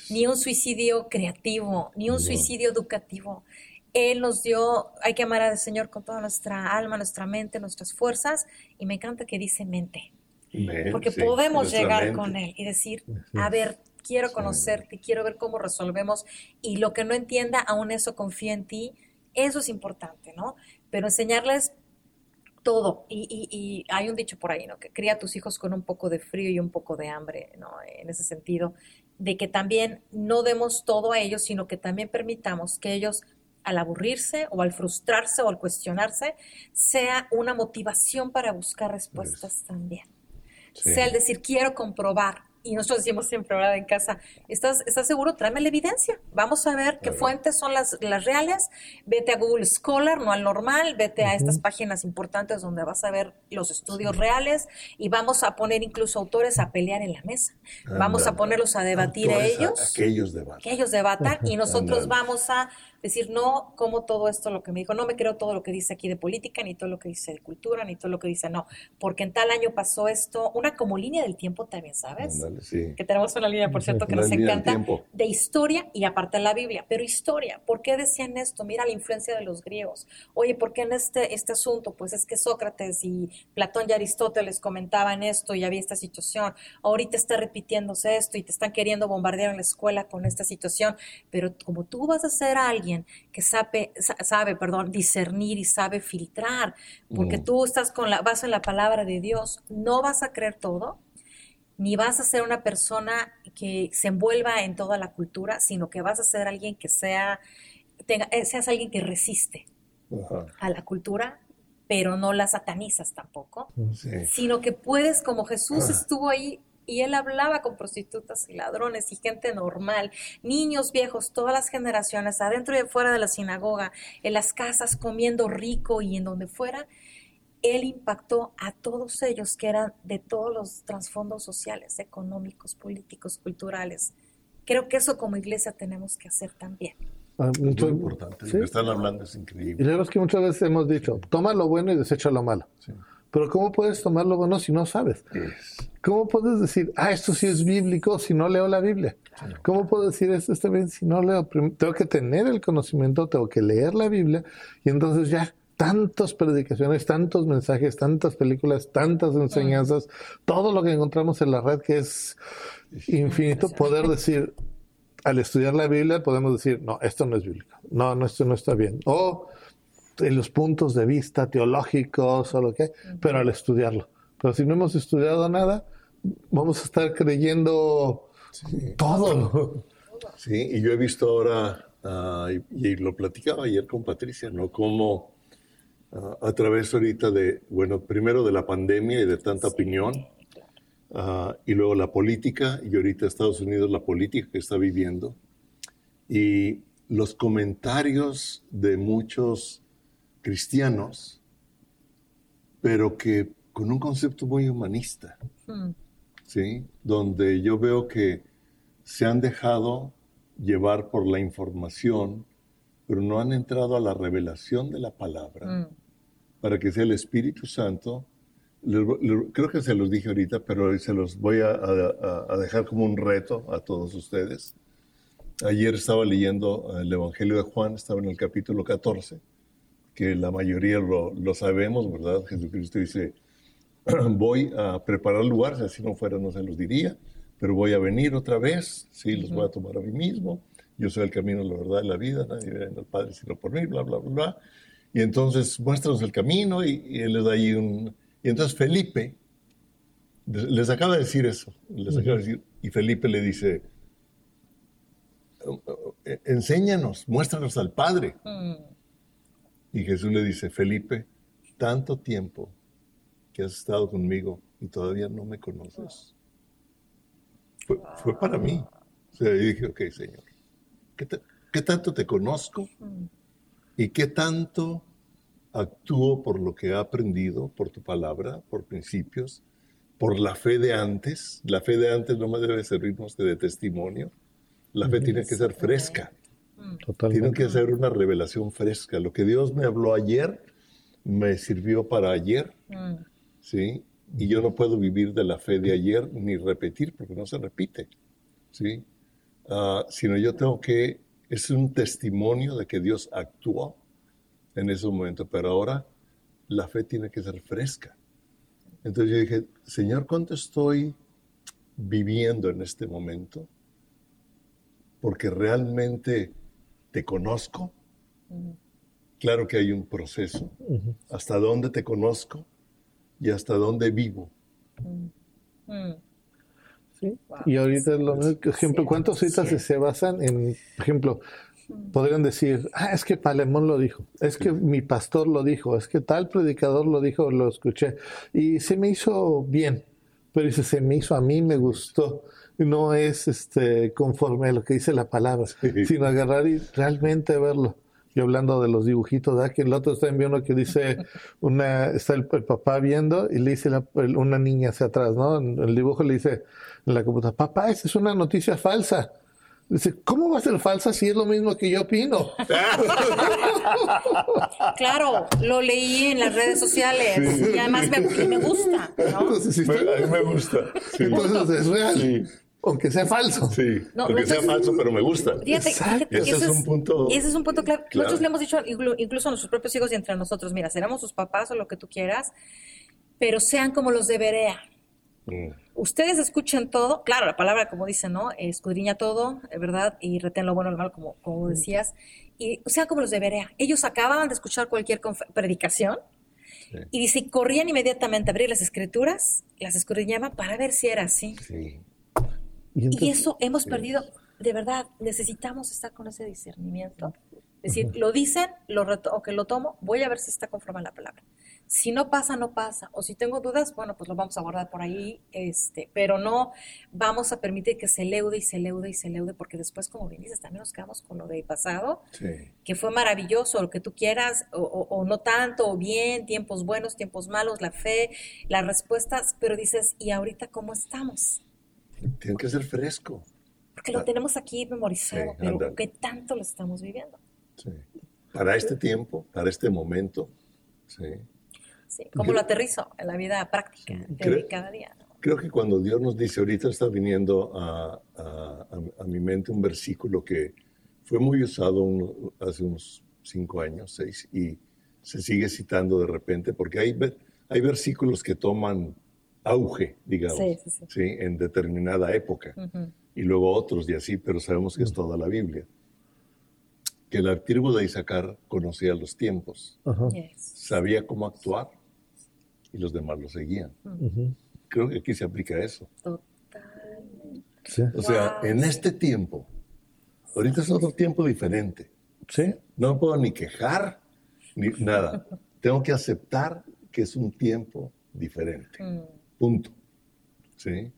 ni un suicidio creativo, ni un suicidio educativo. Él nos dio, hay que amar al Señor con toda nuestra alma, nuestra mente, nuestras fuerzas, y me encanta que dice mente, porque podemos llegar con Él y decir, a ver, quiero conocerte, quiero ver cómo resolvemos, y lo que no entienda, aún eso confía en ti, eso es importante, ¿no? Pero enseñarles todo, y, y, hay un dicho por ahí, ¿no? Que cría a tus hijos con un poco de frío y un poco de hambre, ¿no? En ese sentido, de que también no demos todo a ellos, sino que también permitamos que ellos al aburrirse o al frustrarse o al cuestionarse, sea una motivación para buscar respuestas también. Sea el decir, quiero comprobar. Y nosotros decimos siempre, ¿verdad? En casa, ¿estás, ¿estás seguro? Tráeme la evidencia. Vamos a ver qué fuentes son las, las reales. Vete a Google Scholar, no al normal. Vete a estas páginas importantes donde vas a ver los estudios reales y vamos a poner incluso autores a pelear en la mesa. Vamos a ponerlos a debatir a ellos. que ellos debatan. Que ellos debatan y nosotros vamos a decir, no como todo esto lo que me dijo, no me creo todo lo que dice aquí de política, ni todo lo que dice de cultura, ni todo lo que dice, no, porque en tal año pasó esto, una como línea del tiempo también, ¿sabes? Que tenemos una línea, por cierto, que nos encanta, de historia y aparte la Biblia, pero historia, ¿por qué decían esto? Mira la influencia de los griegos. Oye, ¿por qué en este, este asunto? Pues es que Sócrates y Platón y Aristóteles comentaban esto y había esta situación. Ahorita está repitiéndose esto y te están queriendo bombardear en la escuela con esta situación, pero como tú vas a ser alguien que sabe, sabe perdón, discernir y sabe filtrar, porque mm. tú estás con la, vas en la palabra de Dios, no vas a creer todo, ni vas a ser una persona que se envuelva en toda la cultura, sino que vas a ser alguien que sea, tenga, eh, seas alguien que resiste a la cultura, pero no la satanizas tampoco, sino que puedes, como Jesús estuvo ahí y él hablaba con prostitutas y ladrones y gente normal, niños viejos, todas las generaciones, adentro y afuera de la sinagoga, en las casas comiendo rico y en donde fuera, él impactó a todos ellos que eran de todos los trasfondos sociales, económicos, políticos, culturales. Creo que eso como iglesia tenemos que hacer también. Ah, muy importante. Lo que están hablando es increíble. Y luego es que muchas veces hemos dicho, toma lo bueno y desecha lo malo. Pero ¿cómo puedes tomar lo bueno si no sabes? ¿Cómo puedes decir, ah, esto sí es bíblico si no leo la Biblia? ¿Cómo puedo decir esto está bien si no leo? Tengo que tener el conocimiento, tengo que leer la Biblia y entonces ya tantas predicaciones, tantos mensajes, tantas películas, tantas enseñanzas, todo lo que encontramos en la red que es infinito, poder decir, al estudiar la Biblia podemos decir, no, esto no es bíblico, no, no, esto no está bien. O en los puntos de vista teológicos o lo que, pero al estudiarlo. Pero si no hemos estudiado nada, vamos a estar creyendo todo. Sí, y yo he visto ahora, ah, y, lo platicaba ayer con Patricia, ¿no? Cómo ah, a través ahorita de, bueno, primero de la pandemia y de tanta opinión, ah, y luego la política, y ahorita Estados Unidos la política que está viviendo, y los comentarios de muchos cristianos, pero que con un concepto muy humanista, hmm. ¿sí? Donde yo veo que se han dejado llevar por la información, pero no han entrado a la revelación de la palabra, hmm. para que sea el Espíritu Santo. creo que se los dije ahorita, pero se los voy a, a dejar como un reto a todos ustedes. Ayer estaba leyendo el Evangelio de Juan, estaba en el capítulo 14 que la mayoría lo, lo sabemos, ¿verdad? Jesucristo dice, voy a preparar lugares, si no fuera no se los diría, pero voy a venir otra vez, sí, los voy a tomar a mí mismo, yo soy el camino, la verdad y la vida, nadie viene al Padre sino por mí, bla, bla, bla, bla. Y entonces muéstranos el camino y, él les da ahí un... Y entonces Felipe les acaba de decir eso, les acaba de decir, y Felipe le dice, enséñanos, muéstranos al Padre. Mm. Y Jesús le dice, Felipe, tanto tiempo que has estado conmigo y todavía no me conoces. Fue, para mí. O sea, yo dije, ok, Señor, ¿qué, tanto te conozco? ¿Y qué tanto actúo por lo que he aprendido, por tu palabra, por principios, por la fe de antes? La fe de antes no me debe servirnos de testimonio. La fe tiene que ser fresca. Tienen que hacer una revelación fresca. Lo que Dios me habló ayer me sirvió para ayer, mm. ¿sí? Y yo no puedo vivir de la fe de ayer ni repetir porque no se repite, ¿sí? Ah, sino yo tengo que, es un testimonio de que Dios actuó en ese momento, pero ahora la fe tiene que ser fresca. Entonces yo dije, Señor, ¿cuánto estoy viviendo en este momento? Porque realmente ¿Te conozco? Claro que hay un proceso. ¿Hasta dónde te conozco? Y hasta dónde vivo. Sí. Y ahorita, lo, ejemplo, ¿cuántas citas se basan en, por ejemplo, podrían decir, ah, es que Palemón lo dijo, es que mi pastor lo dijo, es que tal predicador lo dijo, lo escuché, y se me hizo bien, pero dice, se me hizo a mí, me gustó no es este conforme a lo que dice la palabra, sino agarrar y realmente verlo. Y hablando de los dibujitos, que el otro está enviando que dice, una, está el, papá viendo y le dice una niña hacia atrás, ¿no? el dibujo le dice en la computadora, papá, esa es una noticia falsa. Dice, ¿cómo va a ser falsa si es lo mismo que yo opino? claro, lo leí en las redes sociales y además me, gusta. ¿no? Entonces, a mí me gusta. Entonces es real. Aunque sea falso. Sí, aunque sea falso, pero me gusta. Fíjate, ese, es un punto. Ese es un punto claro. Nosotros le hemos dicho, incluso a nuestros propios hijos y entre nosotros, mira, seremos sus papás o lo que tú quieras, pero sean como los de Berea. Mm. Ustedes escuchen todo, claro, la palabra, como dice, ¿no? Escudriña todo, ¿verdad? Y retén lo bueno y lo malo, como, como mm. decías. Y sean como los de Berea. Ellos acababan de escuchar cualquier predicación. Y dice, corrían inmediatamente a abrir las escrituras, las escudriñaban para ver si era así. Sí. Y, eso hemos perdido, de verdad, necesitamos estar con ese discernimiento. Es decir, lo dicen, lo o que lo tomo, voy a ver si está conforme a la palabra. Si no pasa, no pasa. O si tengo dudas, bueno, pues lo vamos a guardar por ahí, este, pero no vamos a permitir que se leude y se leude y se leude, porque después, como bien dices, también nos quedamos con lo de pasado, que fue maravilloso, lo que tú quieras, o, o, no tanto, o bien, tiempos buenos, tiempos malos, la fe, las respuestas, pero dices, ¿y ahorita cómo estamos? Tiene que ser fresco. Porque lo tenemos aquí memorizado, pero ¿qué tanto lo estamos viviendo? Sí. Para este tiempo, para este momento, sí. Sí, ¿cómo lo aterrizo en la vida práctica de cada día? Creo que cuando Dios nos dice, ahorita está viniendo a, a, mi mente un versículo que fue muy usado hace unos cinco años, seis, y se sigue citando de repente, porque hay, hay versículos que toman auge, digamos, sí, en determinada época, y luego otros y así, pero sabemos que es toda la Biblia. Que la tribu de Isaacar conocía los tiempos, sabía cómo actuar, y los demás lo seguían. Creo que aquí se aplica eso. Totalmente. O sea, en este tiempo, ahorita es otro tiempo diferente. ¿sí? No puedo ni quejar, ni nada. Tengo que aceptar que es un tiempo diferente. Mm. Punto. ¿Sí?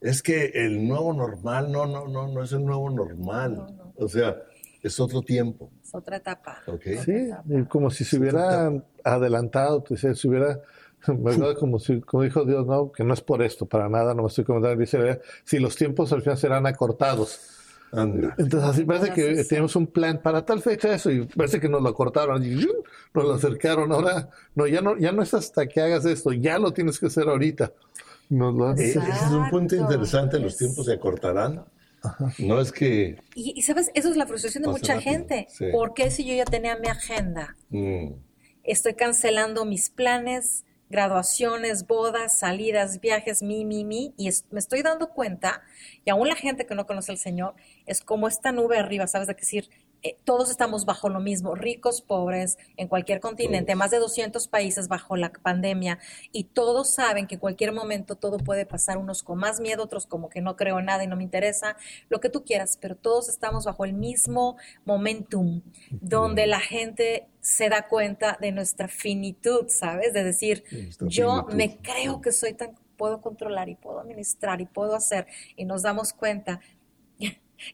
Es que el nuevo normal, no, no, no, no es el nuevo normal. O sea, es otro tiempo. Es otra etapa. Sí, como si se hubiera adelantado, se hubiera, como, si, como dijo Dios, no, que no es por esto, para nada, no me estoy comentando, dice, si los tiempos al final serán acortados. Entonces así parece que tenemos un plan para tal fecha eso y parece que nos lo cortaron. Y nos lo acercaron. Ahora no ya no ya no es hasta que hagas esto. Ya lo tienes que hacer ahorita. Eh, ese es un punto interesante. Los tiempos se acortarán. No es que y, sabes eso es la frustración de mucha gente. ¿por qué si yo ya tenía mi agenda mm. estoy cancelando mis planes graduaciones, bodas, salidas, viajes, mi, mi, mi, y me estoy dando cuenta, y aún la gente que no conoce al Señor, es como esta nube arriba, ¿sabes? De decir, eh, todos estamos bajo lo mismo, ricos, pobres, en cualquier continente, más de 200 países bajo la pandemia, y todos saben que en cualquier momento todo puede pasar, unos con más miedo, otros como que no creo nada y no me interesa, lo que tú quieras, pero todos estamos bajo el mismo momentum, donde la gente se da cuenta de nuestra finitud, ¿sabes? De decir, yo me creo que soy tan, puedo controlar y puedo administrar y puedo hacer, y nos damos cuenta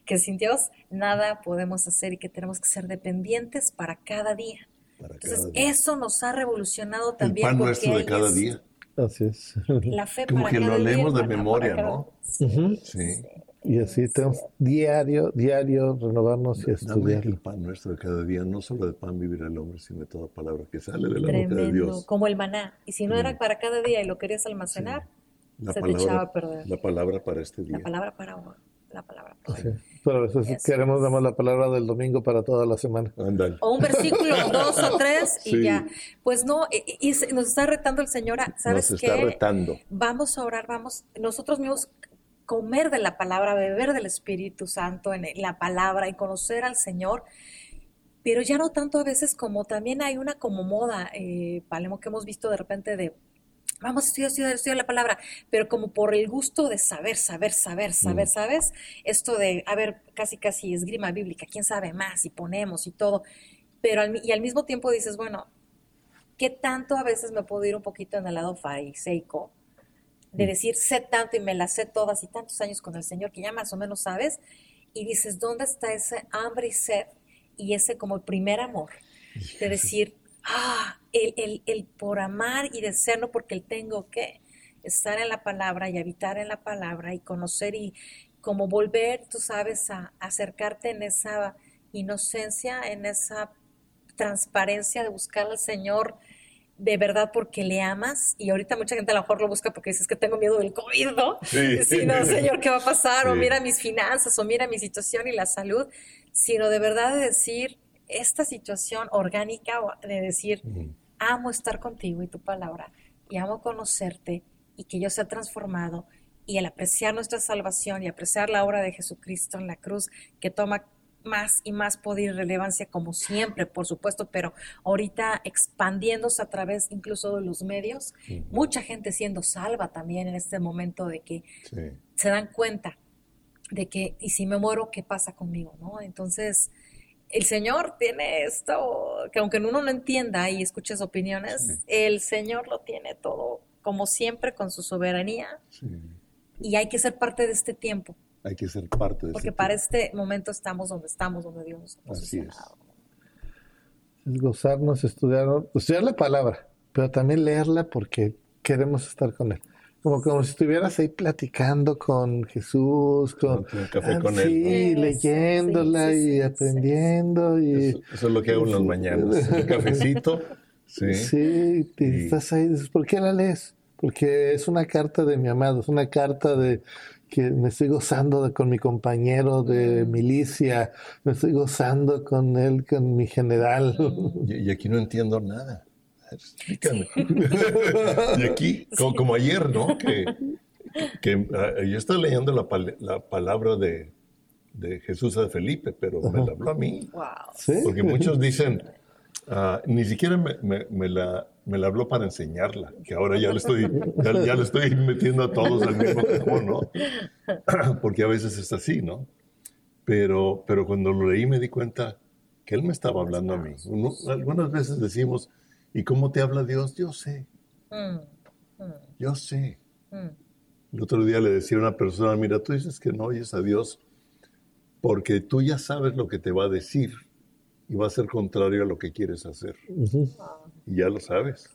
que sin Dios nada podemos hacer y que tenemos que ser dependientes para cada día. Entonces, eso nos ha revolucionado también. El pan nuestro de cada día. Así es. La fe Como que lo leemos de memoria, ¿no? Sí. Y así tenemos diario, diario renovarnos y estudiar. el pan nuestro de cada día, no solo de pan vivir el hombre, sino de toda palabra que sale de la boca de Dios. Como el maná. Y si no era para cada día y lo querías almacenar, se te echaba a perder. La palabra para este día. La palabra para hoy la palabra. Pero eso queremos dar la palabra del domingo para toda la semana. O un versículo, dos o tres y ya. Pues no, y, nos está retando el Señor, ¿sabes nos está retando. Vamos a orar, vamos, nosotros mismos comer de la palabra, beber del Espíritu Santo en la palabra y conocer al Señor pero ya no tanto a veces como también hay una como moda, eh, Palemo, que hemos visto de repente de vamos a estudiar, estudiar, estudiar la palabra, pero como por el gusto de saber, saber, saber, saber, mm. ¿sabes? Esto de, a ver, casi, casi esgrima bíblica, quién sabe más y ponemos y todo, pero al, y al mismo tiempo dices, bueno, ¿qué tanto a veces me puedo ir un poquito en el lado fariseico? De mm. decir, sé tanto y me las sé todas y tantos años con el Señor que ya más o menos sabes, y dices, ¿dónde está ese hambre y sed y ese como el primer amor? De decir, ah, el, el, por amar y desearlo porque el tengo que estar en la palabra y habitar en la palabra y conocer y, como volver, tú sabes, a, acercarte en esa inocencia, en esa transparencia de buscar al Señor de verdad porque le amas y ahorita mucha gente a lo mejor lo busca porque dices que tengo miedo del COVID, ¿no? Sí. no, Señor, ¿qué va a pasar? O mira mis finanzas, o mira mi situación y la salud, sino de verdad de decir esta situación orgánica, de decir, amo estar contigo y tu palabra, y amo conocerte y que yo sea transformado y el apreciar nuestra salvación y apreciar la obra de Jesucristo en la cruz que toma más y más poder y relevancia como siempre, por supuesto, pero ahorita expandiéndose a través incluso de los medios, mucha gente siendo salva también en este momento de que se dan cuenta de que, y si me muero, ¿qué pasa conmigo? ¿no? Entonces, el Señor tiene esto, que aunque uno no entienda y escuches opiniones, el Señor lo tiene todo, como siempre, con su soberanía. Y hay que ser parte de este tiempo. Hay que ser parte de Porque este para este momento estamos donde estamos, donde Dios nos ha posicionado. Es. gozarnos, estudiar, estudiar la palabra, pero también leerla porque queremos estar con Él como, como si estuvieras ahí platicando con Jesús, con, café ah, con sí, él. leyéndola y aprendiendo. y, eso, es lo que hago en las mañanas, el cafecito. Sí, sí estás ahí, dices, ¿por qué la lees? Porque es una carta de mi amado, es una carta de que me estoy gozando de, con mi compañero de mm. milicia, me estoy gozando con él, con mi general. y aquí no entiendo nada explícame. y aquí, como, ayer, ¿no? Que, que ah, yo estaba leyendo la, la palabra de, de, Jesús a Felipe, pero me la habló a mí. Porque muchos dicen, ah, ni siquiera me, me, la, me la habló para enseñarla, que ahora ya le estoy, ya, le estoy metiendo a todos al mismo cajón, ¿no? Porque a veces es así, ¿no? Pero, pero cuando lo leí me di cuenta que él me estaba hablando a mí. algunas veces decimos, ¿Y cómo te habla Dios? Yo sé. Mm, mm. Yo sé. Mm. El otro día le decía a una persona, mira, tú dices que no oyes a Dios porque tú ya sabes lo que te va a decir y va a ser contrario a lo que quieres hacer. Y ya lo sabes.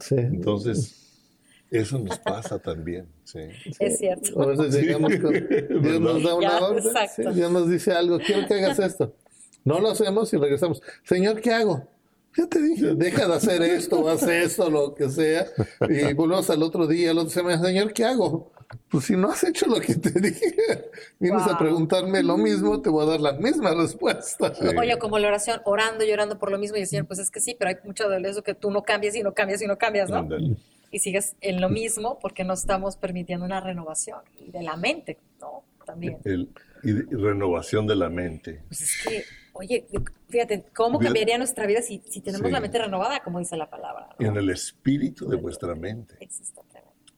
Sí. Entonces, eso nos pasa también. Sí. Es cierto. A veces llegamos con, Dios nos da una orden, Dios nos dice algo, quiero que hagas esto. No lo hacemos y regresamos. Señor, ¿qué hago? Ya te dije, deja de hacer esto, haz esto, lo que sea. Y volvemos al otro día, el otro semana, Señor, ¿qué hago? Pues si no has hecho lo que te dije, vienes a preguntarme lo mismo, te voy a dar la misma respuesta. Oye, como la oración, orando y orando por lo mismo, y el Señor, pues es que sí, pero hay mucho de eso que tú no cambias y no cambias y no cambias, ¿no? Y sigues en lo mismo porque no estamos permitiendo una renovación de la mente, ¿no? También. y renovación de la mente. Pues es que Oye, fíjate, ¿cómo cambiaría nuestra vida si, tenemos la mente renovada, como dice la palabra? En el espíritu de vuestra mente.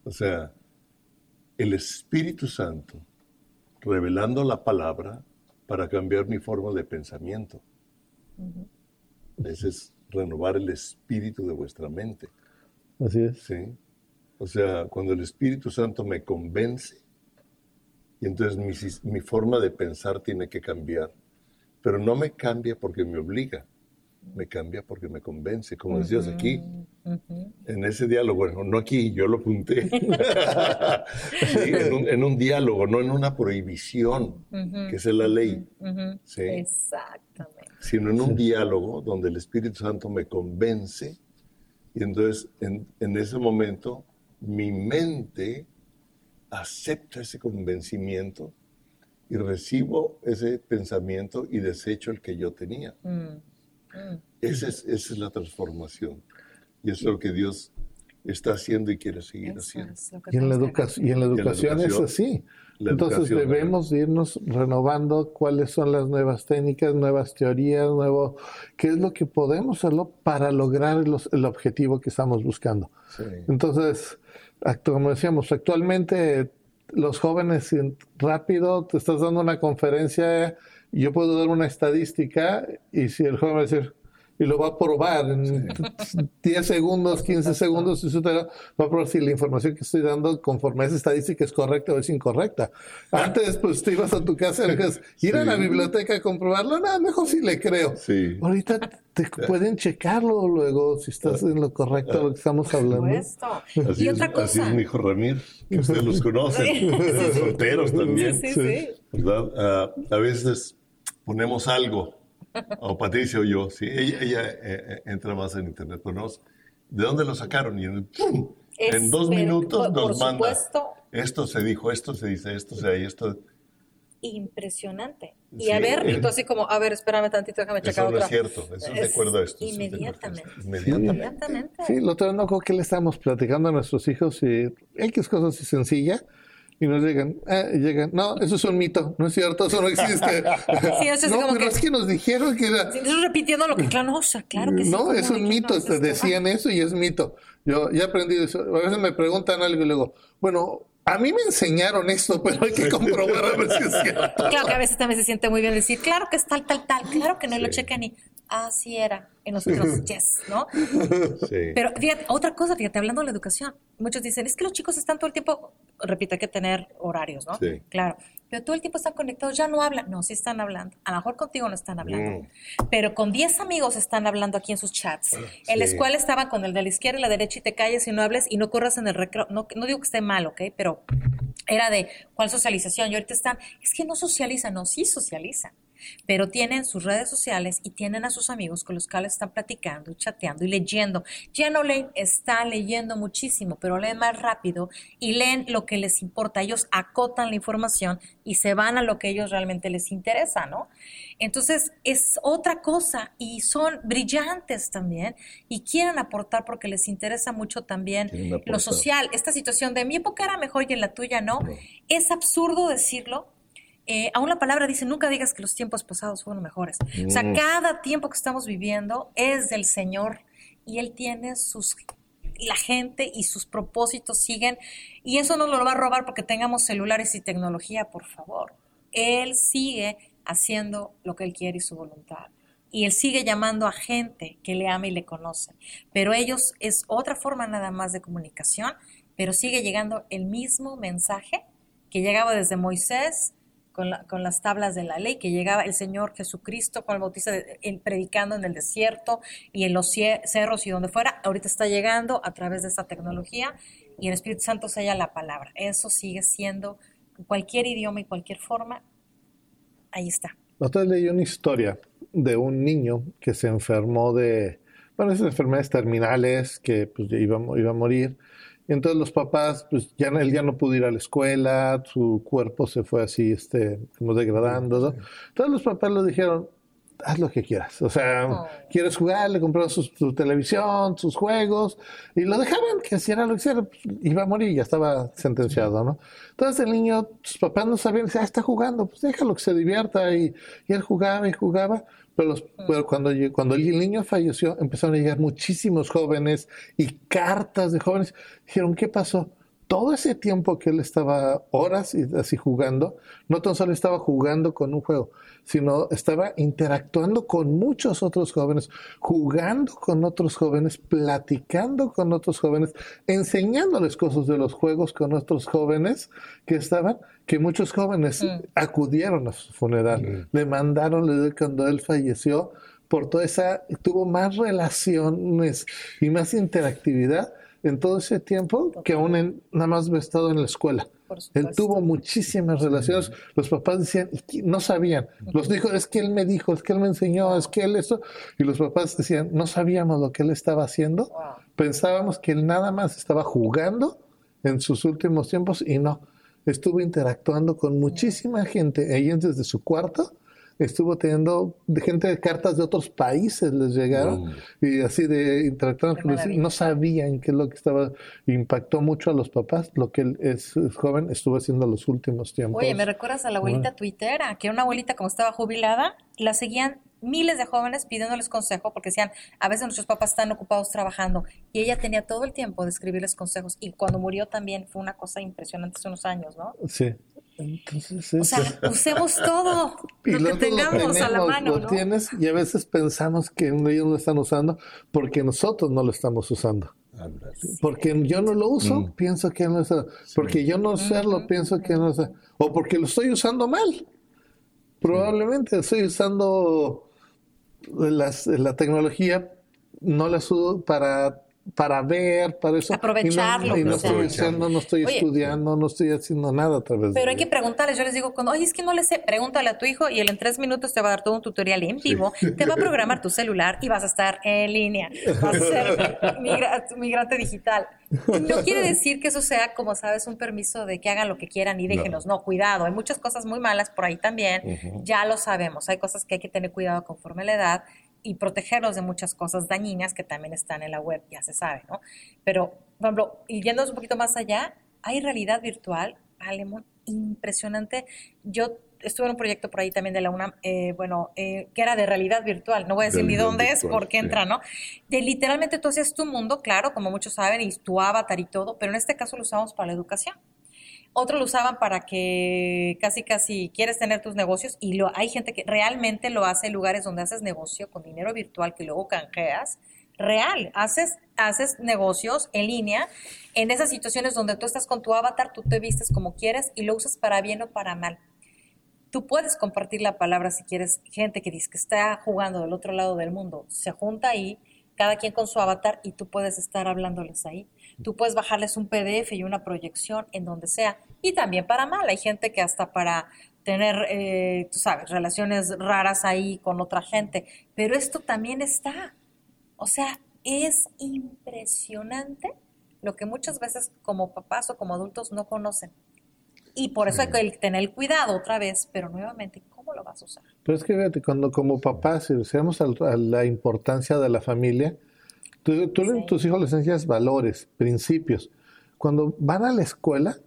O sea, el Espíritu Santo revelando la palabra para cambiar mi forma de pensamiento. Ese es renovar el espíritu de vuestra mente. Así es. Sí. O sea, cuando el Espíritu Santo me convence, y entonces mi, mi forma de pensar tiene que cambiar pero no me cambia porque me obliga, me cambia porque me convence, como decías aquí, en ese diálogo, bueno, no aquí, yo lo apunté, en, un, diálogo, no en una prohibición, que es la ley, Exactamente. sino en un diálogo donde el Espíritu Santo me convence y entonces en, en ese momento mi mente acepta ese convencimiento y recibo ese pensamiento y desecho el que yo tenía. Mm, mm. Esa, es, esa es la transformación. Y eso es lo que Dios está haciendo y quiere seguir haciendo. Y en, la y en la educación es así. Entonces debemos irnos renovando cuáles son las nuevas técnicas, nuevas teorías, nuevo, qué es lo que podemos hacerlo para lograr el objetivo que estamos buscando. Entonces, como decíamos, actualmente los jóvenes rápido, te estás dando una conferencia yo puedo dar una estadística y si el joven va a decir, y lo va a probar en 10 segundos, 15 segundos, y va a probar si la información que estoy dando conforme a esa estadística es correcta o es incorrecta. Antes, pues te ibas a tu casa y ir a la biblioteca a comprobarlo, nada, mejor si le creo. Sí. Ahorita te pueden checarlo luego si estás en lo correcto lo que estamos hablando. Así y otra cosa. Así es mi hijo Ramir, que ustedes los conocen, solteros también. Sí, sí, ¿Verdad? Ah, a veces ponemos algo o Patricia o yo, sí, ella, ella eh, eh, entra más en internet, pero ¿de dónde lo sacaron? Y en, en dos minutos nos manda, esto se dijo, esto se dice, esto se hay, esto... Impresionante. Y a ver, y tú así como, a ver, espérame tantito, déjame checar otra. Eso no es cierto, eso es de acuerdo a esto. Inmediatamente. Inmediatamente. Sí, lo otro no creo que le estamos platicando a nuestros hijos y X cosas así sencilla y nos llegan, eh, llegan, no, eso es un mito, no es cierto, eso no existe. Sí, eso es no, como pero que, es que nos dijeron que era... Eso repitiendo lo que, claro, no, o sea, claro que sí. No, es un mito, te decían eso y es mito. Yo ya aprendí eso. A veces me preguntan algo y luego, bueno, a mí me enseñaron esto, pero hay que comprobar a ver si es cierto. Claro que a veces también se siente muy bien decir, claro que es tal, tal, tal, claro que no lo chequen y así era. En nosotros, yes, ¿no? Sí. Pero fíjate, otra cosa, fíjate, hablando de la educación, muchos dicen, es que los chicos están todo el tiempo, repito, hay que tener horarios, ¿no? Sí. Claro. Pero todo el tiempo están conectados, ya no hablan. No, sí están hablando. A lo mejor contigo no están hablando. Mm. Pero con 10 amigos están hablando aquí en sus chats. En la escuela estaban con el de la izquierda y la derecha y te calles y no hables y no corras en el recreo. No, no digo que esté mal, ¿ok? Pero era de, ¿cuál socialización? Y ahorita están, es que no socializan, no, sí socializan pero tienen sus redes sociales y tienen a sus amigos con los cuales están platicando, chateando y leyendo. Ya no leen, están leyendo muchísimo, pero leen más rápido y leen lo que les importa. Ellos acotan la información y se van a lo que ellos realmente les interesa, ¿no? Entonces es otra cosa y son brillantes también y quieren aportar porque les interesa mucho también lo social. Esta situación de mi época era mejor y en la tuya no. Es absurdo decirlo, eh, aún la palabra dice, nunca digas que los tiempos pasados fueron mejores. O sea, mm. cada tiempo que estamos viviendo es del Señor y Él tiene sus, la gente y sus propósitos siguen, y eso no lo va a robar porque tengamos celulares y tecnología, por favor. Él sigue haciendo lo que Él quiere y su voluntad. Y Él sigue llamando a gente que le ama y le conoce. Pero ellos es otra forma nada más de comunicación, pero sigue llegando el mismo mensaje que llegaba desde Moisés, con, las tablas de la ley, que llegaba el Señor Jesucristo con el bautista predicando en el desierto y en los cerros y donde fuera, ahorita está llegando a través de esta tecnología y el Espíritu Santo sella la palabra. Eso sigue siendo cualquier idioma y cualquier forma, ahí está. Otra leí una historia de un niño que se enfermó de, bueno, esas enfermedades terminales, que pues, iba, iba a morir, y entonces los papás, pues ya él ya no pudo ir a la escuela, su cuerpo se fue así, este, como degradando. ¿no? Entonces los papás le dijeron, haz lo que quieras. O sea, oh. quieres jugar, le compraron su, televisión, sus juegos, y lo dejaban que hiciera lo que hiciera. Pues, iba a morir, ya estaba sentenciado, ¿no? Entonces el niño, sus papás no sabían, ah, está jugando, pues déjalo que se divierta. Y, y él jugaba y jugaba. Pero, pero, cuando, cuando el niño falleció, empezaron a llegar muchísimos jóvenes y cartas de jóvenes. Dijeron, ¿qué pasó? Todo ese tiempo que él estaba horas y así jugando, no tan solo estaba jugando con un juego, sino estaba interactuando con muchos otros jóvenes, jugando con otros jóvenes, platicando con otros jóvenes, enseñándoles cosas de los juegos con otros jóvenes que estaban, que muchos jóvenes mm. acudieron a su funeral, mm. le mandaron, cuando él falleció, por toda esa, tuvo más relaciones y más interactividad en todo ese tiempo que aún en, nada más había estado en la escuela. Él tuvo muchísimas relaciones. Los papás decían, no sabían. Los dijo, es que él me dijo, es que él me enseñó, es que él eso. Y los papás decían, no sabíamos lo que él estaba haciendo. Pensábamos que él nada más estaba jugando en sus últimos tiempos y no. Estuvo interactuando con muchísima gente ahí desde su cuarto estuvo teniendo de gente de cartas de otros países les llegaron y así de interactuando no sabían qué es lo que estaba impactó mucho a los papás lo que él es, joven estuvo haciendo los últimos tiempos. Oye me recuerdas a la abuelita tuitera que era una abuelita como estaba jubilada la seguían miles de jóvenes pidiéndoles consejo porque decían, a veces nuestros papás están ocupados trabajando y ella tenía todo el tiempo de escribirles consejos y cuando murió también fue una cosa impresionante hace unos años, ¿no? Sí. Entonces, o sea, usemos todo lo que tengamos a la mano. Lo tienes y a veces pensamos que ellos lo están usando porque nosotros no lo estamos usando. Porque yo no lo uso, mm. pienso que no es. Porque yo no sé, lo pienso que no es. O porque lo estoy usando mal. Probablemente estoy usando las, la tecnología, no la uso para para ver, para eso. Aprovecharlo. Y no, estoy, no estoy estudiando, no estoy haciendo nada a través Pero hay que preguntarles, yo les digo, cuando, oye, es que no le sé, pregúntale a tu hijo y él en tres minutos te va a dar todo un tutorial en vivo, te va a programar tu celular y vas a estar en línea, vas a ser migrante digital. No quiere decir que eso sea, como sabes, un permiso de que hagan lo que quieran y déjenos. No, cuidado, hay muchas cosas muy malas por ahí también, ya lo sabemos, hay cosas que hay que tener cuidado conforme la edad y protegerlos de muchas cosas dañinas que también están en la web, ya se sabe, ¿no? Pero, por ejemplo, y yéndonos un poquito más allá, hay realidad virtual, Alemón, impresionante. Yo estuve en un proyecto por ahí también de la UNAM, eh, bueno, eh, que era de realidad virtual, no voy a decir ni dónde es, por qué entra, ¿no? De literalmente tú hacías tu mundo, claro, como muchos saben, y tu avatar y todo, pero en este caso lo usamos para la educación. Otros lo usaban para que casi casi quieres tener tus negocios y lo, hay gente que realmente lo hace en lugares donde haces negocio con dinero virtual que luego canjeas. Real, haces, haces negocios en línea en esas situaciones donde tú estás con tu avatar, tú te vistes como quieres y lo usas para bien o para mal. Tú puedes compartir la palabra si quieres, gente que dice que está jugando del otro lado del mundo, se junta ahí, cada quien con su avatar y tú puedes estar hablándoles ahí. Tú puedes bajarles un PDF y una proyección en donde sea. Y también para mal. Hay gente que hasta para tener, eh, tú sabes, relaciones raras ahí con otra gente. Pero esto también está. O sea, es impresionante lo que muchas veces como papás o como adultos no conocen. Y por eso hay que tener cuidado otra vez, pero nuevamente, ¿cómo lo vas a usar? Pero es que fíjate, cuando como papás, si usamos la importancia de la familia, Tú, tú a tus hijos les enseñas valores, principios. Cuando van a la escuela,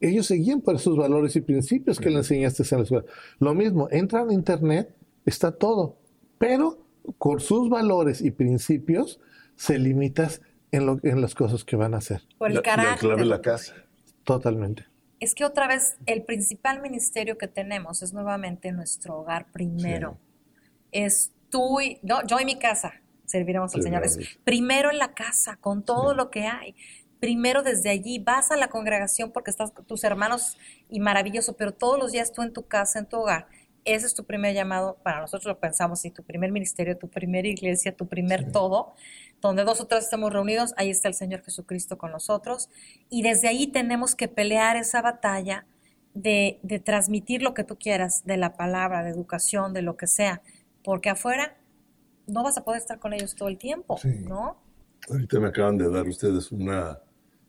ellos seguían por esos valores y principios que le enseñaste en la escuela. Lo mismo, entran a internet, está todo, pero con sus valores y principios se limitas en, lo, en las cosas que van a hacer. Por el carácter. La clave la casa. Totalmente. Es que otra vez el principal ministerio que tenemos es nuevamente nuestro hogar primero. Es tú y no, yo y mi casa serviremos al Señor. primero en la casa, con todo lo que hay. Primero desde allí, vas a la congregación porque estás con tus hermanos y maravilloso, pero todos los días tú en tu casa, en tu hogar. Ese es tu primer llamado, para nosotros lo pensamos, y tu primer ministerio, tu primera iglesia, tu primer todo, donde dos o tres estamos reunidos, ahí está el Señor Jesucristo con nosotros. Y desde ahí tenemos que pelear esa batalla de, de transmitir lo que tú quieras, de la palabra, de educación, de lo que sea, porque afuera no vas a poder estar con ellos todo el tiempo, ¿no? Ahorita me acaban de dar ustedes una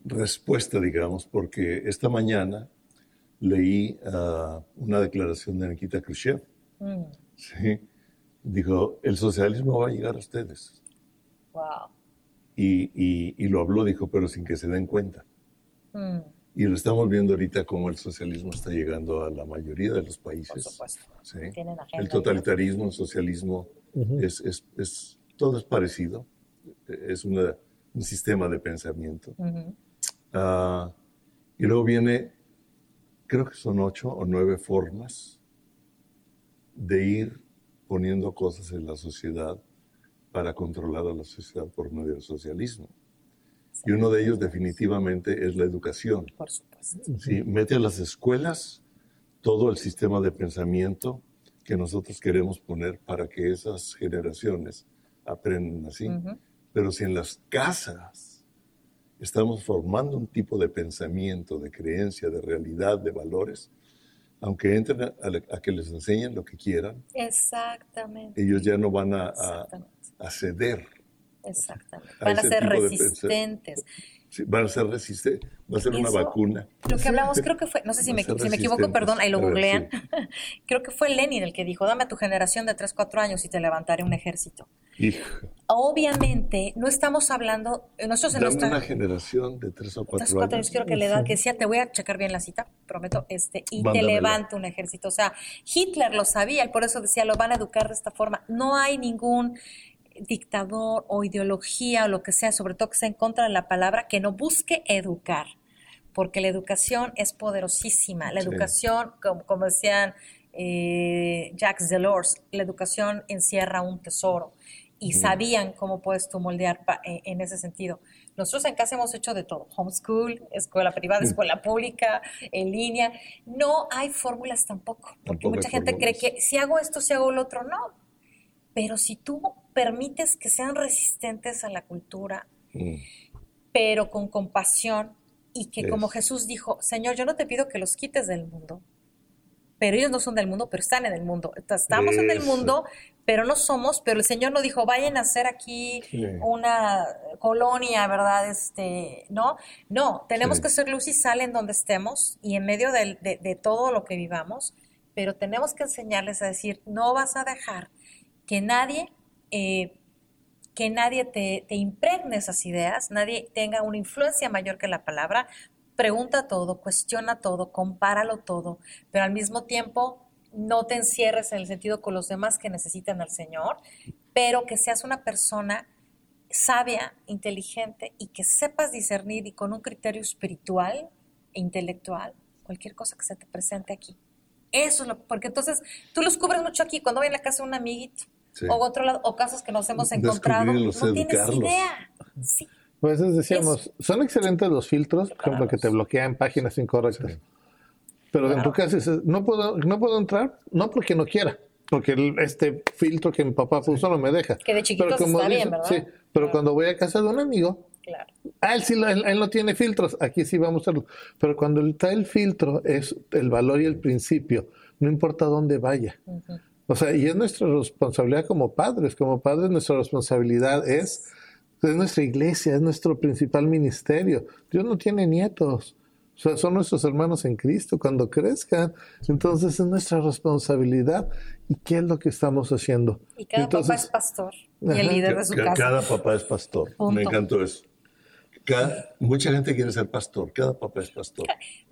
respuesta, digamos, porque esta mañana leí ah, una declaración de Nikita Khrushchev. Mm. Sí. Dijo, el socialismo va a llegar a ustedes. Wow. Y, lo habló, dijo, pero sin que se den cuenta. Mm. Y lo estamos viendo ahorita como el socialismo está llegando a la mayoría de los países. Por supuesto. ¿sí? El totalitarismo, el socialismo es, es, todo es parecido, es un sistema de pensamiento. Ah, y luego viene, creo que son ocho o nueve formas de ir poniendo cosas en la sociedad para controlar a la sociedad por medio del socialismo. Y uno de ellos definitivamente es la educación. Por supuesto. Sí, mete a las escuelas todo el sistema de pensamiento que nosotros queremos poner para que esas generaciones aprendan así. Pero si en las casas estamos formando un tipo de pensamiento, de creencia, de realidad, de valores, aunque entren a, que les enseñen lo que quieran, Exactamente. ellos ya no van a, a ceder. Exactamente. Van a ser resistentes van a ser resistentes, va a ser una vacuna. Lo que hablamos, creo que fue, no sé si, me, equivoco, perdón, ahí lo googlean. creo que fue Lenin el que dijo, dame a tu generación de 3, 4 años y te levantaré un ejército. Obviamente, no estamos hablando, nosotros en dame nuestra... una generación de 3 o 4 años. años. Quiero que le da, que decía, te voy a checar bien la cita, prometo, este, y te levanto un ejército. O sea, Hitler lo sabía, y por eso decía, lo van a educar de esta forma. No hay ningún dictador o ideología o lo que sea, sobre todo que sea en contra de la palabra, que no busque educar. porque la educación es poderosísima. La educación, como, decían eh, Jacques Delors, la educación encierra un tesoro y sabían cómo puedes tú moldear eh, en ese sentido. Nosotros en casa hemos hecho de todo, homeschool, escuela privada, escuela pública, en línea. No hay fórmulas tampoco, porque mucha gente cree que si hago esto, si hago lo otro, no. Pero si tú permites que sean resistentes a la cultura, mm. pero con compasión, y que como Jesús dijo, Señor, yo no te pido que los quites del mundo, pero ellos no son del mundo, pero están en el mundo. estamos en el mundo, pero no somos, pero el Señor no dijo, vayan a hacer aquí una colonia, ¿verdad? Este, ¿no? No, tenemos que ser luz y sal en donde estemos y en medio de, todo lo que vivamos, pero tenemos que enseñarles a decir, no vas a dejar que nadie... Eh, que nadie te, impregne esas ideas, nadie tenga una influencia mayor que la palabra, pregunta todo, cuestiona todo, compáralo todo, pero al mismo tiempo no te encierres en el sentido con los demás que necesitan al Señor, pero que seas una persona sabia, inteligente y que sepas discernir y con un criterio espiritual e intelectual cualquier cosa que se te presente aquí. Eso es lo, porque entonces tú los cubres mucho aquí cuando voy a la casa de un amiguito o otro lado, o casos que nos hemos encontrado. No tienes idea. Sí. Pues decíamos, son excelentes los filtros, por ejemplo, que te bloquean páginas incorrectas. Pero en tu caso no puedo, no puedo entrar, no porque no quiera, porque este filtro que mi papá puso no me deja. Que de chiquitos pero como está bien, ¿verdad? Sí, pero cuando voy a casa de un amigo, claro. ah, él sí, él, no tiene filtros, aquí sí vamos a hacerlo. Pero cuando está el filtro es el valor y el principio, no importa dónde vaya. O sea, y es nuestra responsabilidad como padres, como padres nuestra responsabilidad es, es nuestra iglesia, es nuestro principal ministerio. Dios no tiene nietos, o sea, son nuestros hermanos en Cristo cuando crezcan. Entonces es nuestra responsabilidad. ¿Y qué es lo que estamos haciendo? Y cada papá es pastor y el líder de su casa. Cada papá es pastor. Me encantó eso mucha gente quiere ser pastor, cada papá es pastor.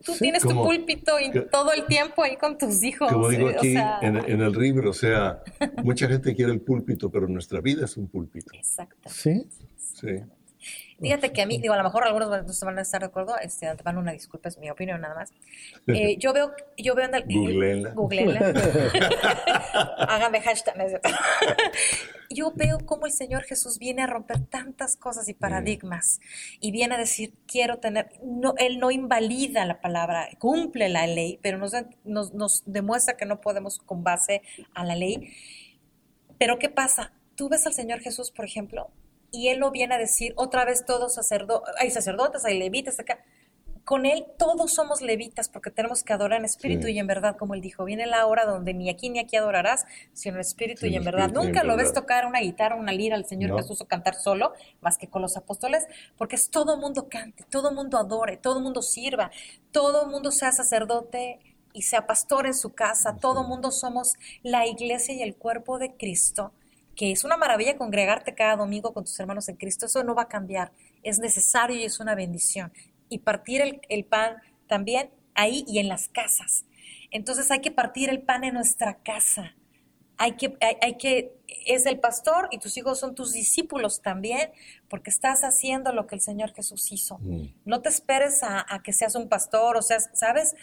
Tú tienes tu púlpito y todo el tiempo ahí con tus hijos. Como digo aquí en, el libro, o sea, mucha gente quiere el púlpito, pero nuestra vida es un púlpito. Exacto. Sí. Sí. Fíjate que a mí, digo, a lo mejor algunos van a estar de acuerdo, este, van una disculpa, es mi opinión nada más. Eh, yo veo, yo veo en el... Googleenla. Hágame hashtag. yo veo cómo el Señor Jesús viene a romper tantas cosas y paradigmas y viene a decir, quiero tener, no, Él no invalida la palabra, cumple la ley, pero nos, nos, nos demuestra que no podemos con base a la ley. Pero ¿qué pasa? Tú ves al Señor Jesús, por ejemplo, y él lo viene a decir otra vez todos sacerdotes, hay sacerdotes, hay levitas acá. Con él todos somos levitas porque tenemos que adorar en espíritu y en verdad, como él dijo, viene la hora donde ni aquí ni aquí adorarás, sino en espíritu y en verdad. Nunca lo ves tocar una guitarra, una lira al Señor Jesús o cantar solo, más que con los apóstoles, porque es todo mundo cante, todo mundo adore, todo mundo sirva, todo mundo sea sacerdote y sea pastor en su casa, todo mundo somos la iglesia y el cuerpo de Cristo que es una maravilla congregarte cada domingo con tus hermanos en Cristo, eso no va a cambiar, es necesario y es una bendición. Y partir el, pan también ahí y en las casas. Entonces hay que partir el pan en nuestra casa. Hay que, hay, que, es el pastor y tus hijos son tus discípulos también, porque estás haciendo lo que el Señor Jesús hizo. Mm. No te esperes a, a, que seas un pastor, o sea, ¿sabes?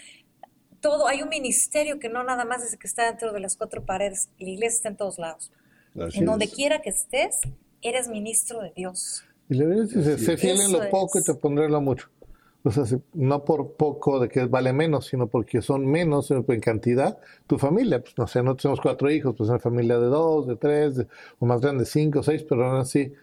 Todo, hay un ministerio que no nada más es que está dentro de las cuatro paredes, la iglesia está en todos lados en donde quiera que estés, eres ministro de Dios. Y le dice, sé fiel en lo poco y te pondré lo mucho. O sea, no por poco de que vale menos, sino porque son menos en cantidad. Tu familia, pues no sé, nosotros tenemos cuatro hijos, pues una familia de dos, de tres, o más grande, cinco, seis, pero aún así,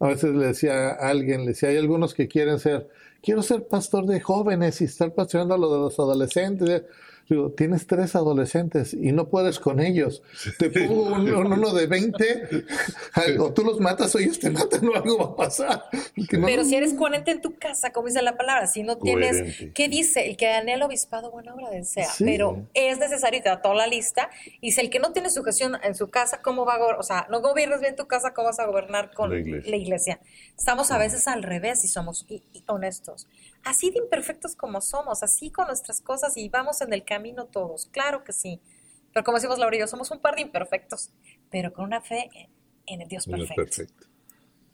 a veces le decía a alguien, le decía, hay algunos que quieren ser, quiero ser pastor de jóvenes y estar pastoreando a lo de los adolescentes. Digo, tienes tres adolescentes y no puedes con ellos. Te pongo uno de 20, o tú los matas o ellos te matan o algo va a pasar. Pero si eres coherente en tu casa, como dice la palabra, si no tienes, ¿qué dice? El que anhela obispado, buena obra desea. Pero es necesario, te da toda la lista, y si el que no tiene sujeción en su casa, ¿cómo va a gobernar? O sea, no gobiernas bien tu casa, ¿cómo vas a gobernar con la iglesia? Estamos a veces al revés y somos honestos así de imperfectos como somos, así con nuestras cosas y vamos en el camino todos, claro que sí. Pero como decimos Laura y yo, somos un par de imperfectos, pero con una fe en el Dios perfecto.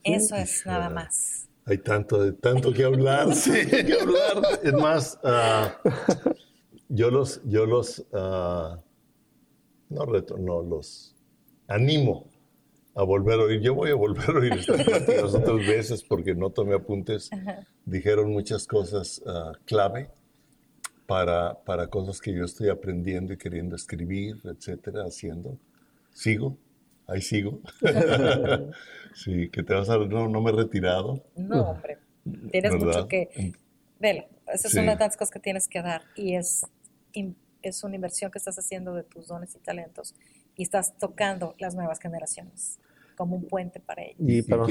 Eso es nada más. Hay tanto, de, tanto que hablar, sí, que hablar. Es más, ah, yo los, yo los, uh, no reto, no, los animo a volver a oír. Yo voy a volver a oír estas pláticas otras veces porque no tomé apuntes. Dijeron muchas cosas uh, clave para, para cosas que yo estoy aprendiendo y queriendo escribir, etcétera, haciendo. Sigo, ahí sigo. sí, que te vas a... No, no me he retirado. No, hombre. Tienes mucho que... Velo, esas son las tantas cosas que tienes que dar y es, es una inversión que estás haciendo de tus dones y talentos y estás tocando las nuevas generaciones como un puente para ellos. Y, para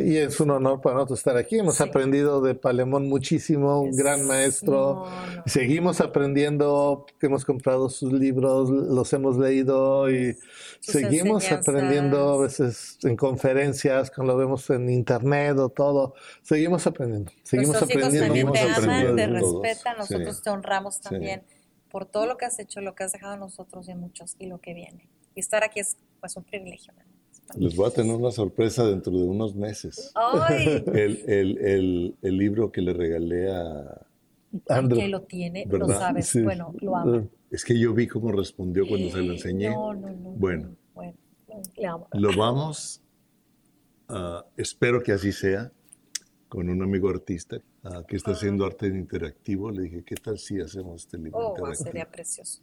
y es un honor para nosotros estar aquí. Hemos aprendido de Palemón muchísimo, un gran maestro. Seguimos aprendiendo, hemos comprado sus libros, los hemos leído y seguimos aprendiendo a veces en conferencias, cuando lo vemos en internet o todo. Seguimos aprendiendo. Seguimos aprendiendo. Seguimos te aman, te respetan, nosotros te honramos también por todo lo que has hecho, lo que has dejado a nosotros y a muchos y lo que viene. Y estar aquí es pues un privilegio. Les voy a tener una sorpresa dentro de unos meses. El, el, el, libro que le regalé a Andrew. Que lo tiene, lo sabes. Bueno, lo amo. Es que yo vi cómo respondió cuando se lo enseñé. No, no, no. Bueno, bueno le amo. lo vamos, uh, espero que así sea, con un amigo artista uh, que está haciendo arte interactivo. Le dije, ¿qué tal si hacemos este libro oh, interactivo? sería precioso.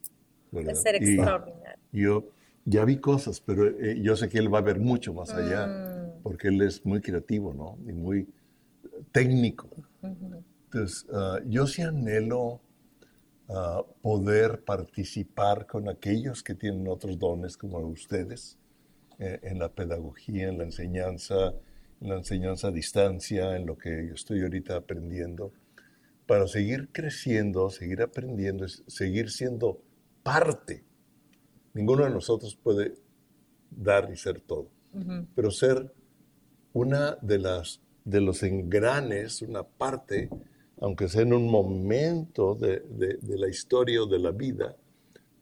Debe ser extraordinario. Yo ya vi cosas, pero eh, yo sé que él va a ver mucho más allá, mm. porque él es muy creativo, ¿no? Y muy técnico. Entonces, ah, yo sí anhelo ah, poder participar con aquellos que tienen otros dones como ustedes, eh, en la pedagogía, en la enseñanza, en la enseñanza a distancia, en lo que yo estoy ahorita aprendiendo, para seguir creciendo, seguir aprendiendo, seguir siendo parte. Ninguno de nosotros puede dar y ser todo, pero ser una de las de los engranes, una parte, aunque sea en un momento de, la historia o de la vida,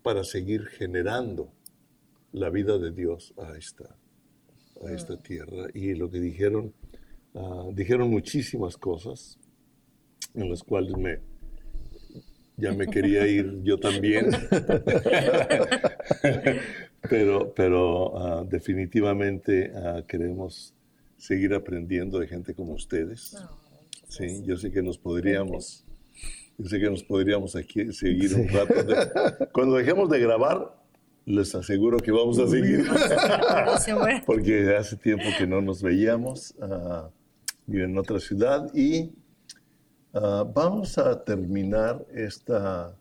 para seguir generando la vida de Dios a esta, a esta tierra. Y lo que dijeron, ah, dijeron muchísimas cosas en las cuales me, ya me quería ir yo también. pero pero ah, definitivamente uh, queremos seguir aprendiendo de gente como ustedes. sí, yo sé que nos podríamos, yo sé que nos podríamos aquí seguir un rato. cuando dejemos de grabar, les aseguro que vamos a seguir. Porque hace tiempo que no nos veíamos. Uh, en otra ciudad y Ah, vamos a terminar esta,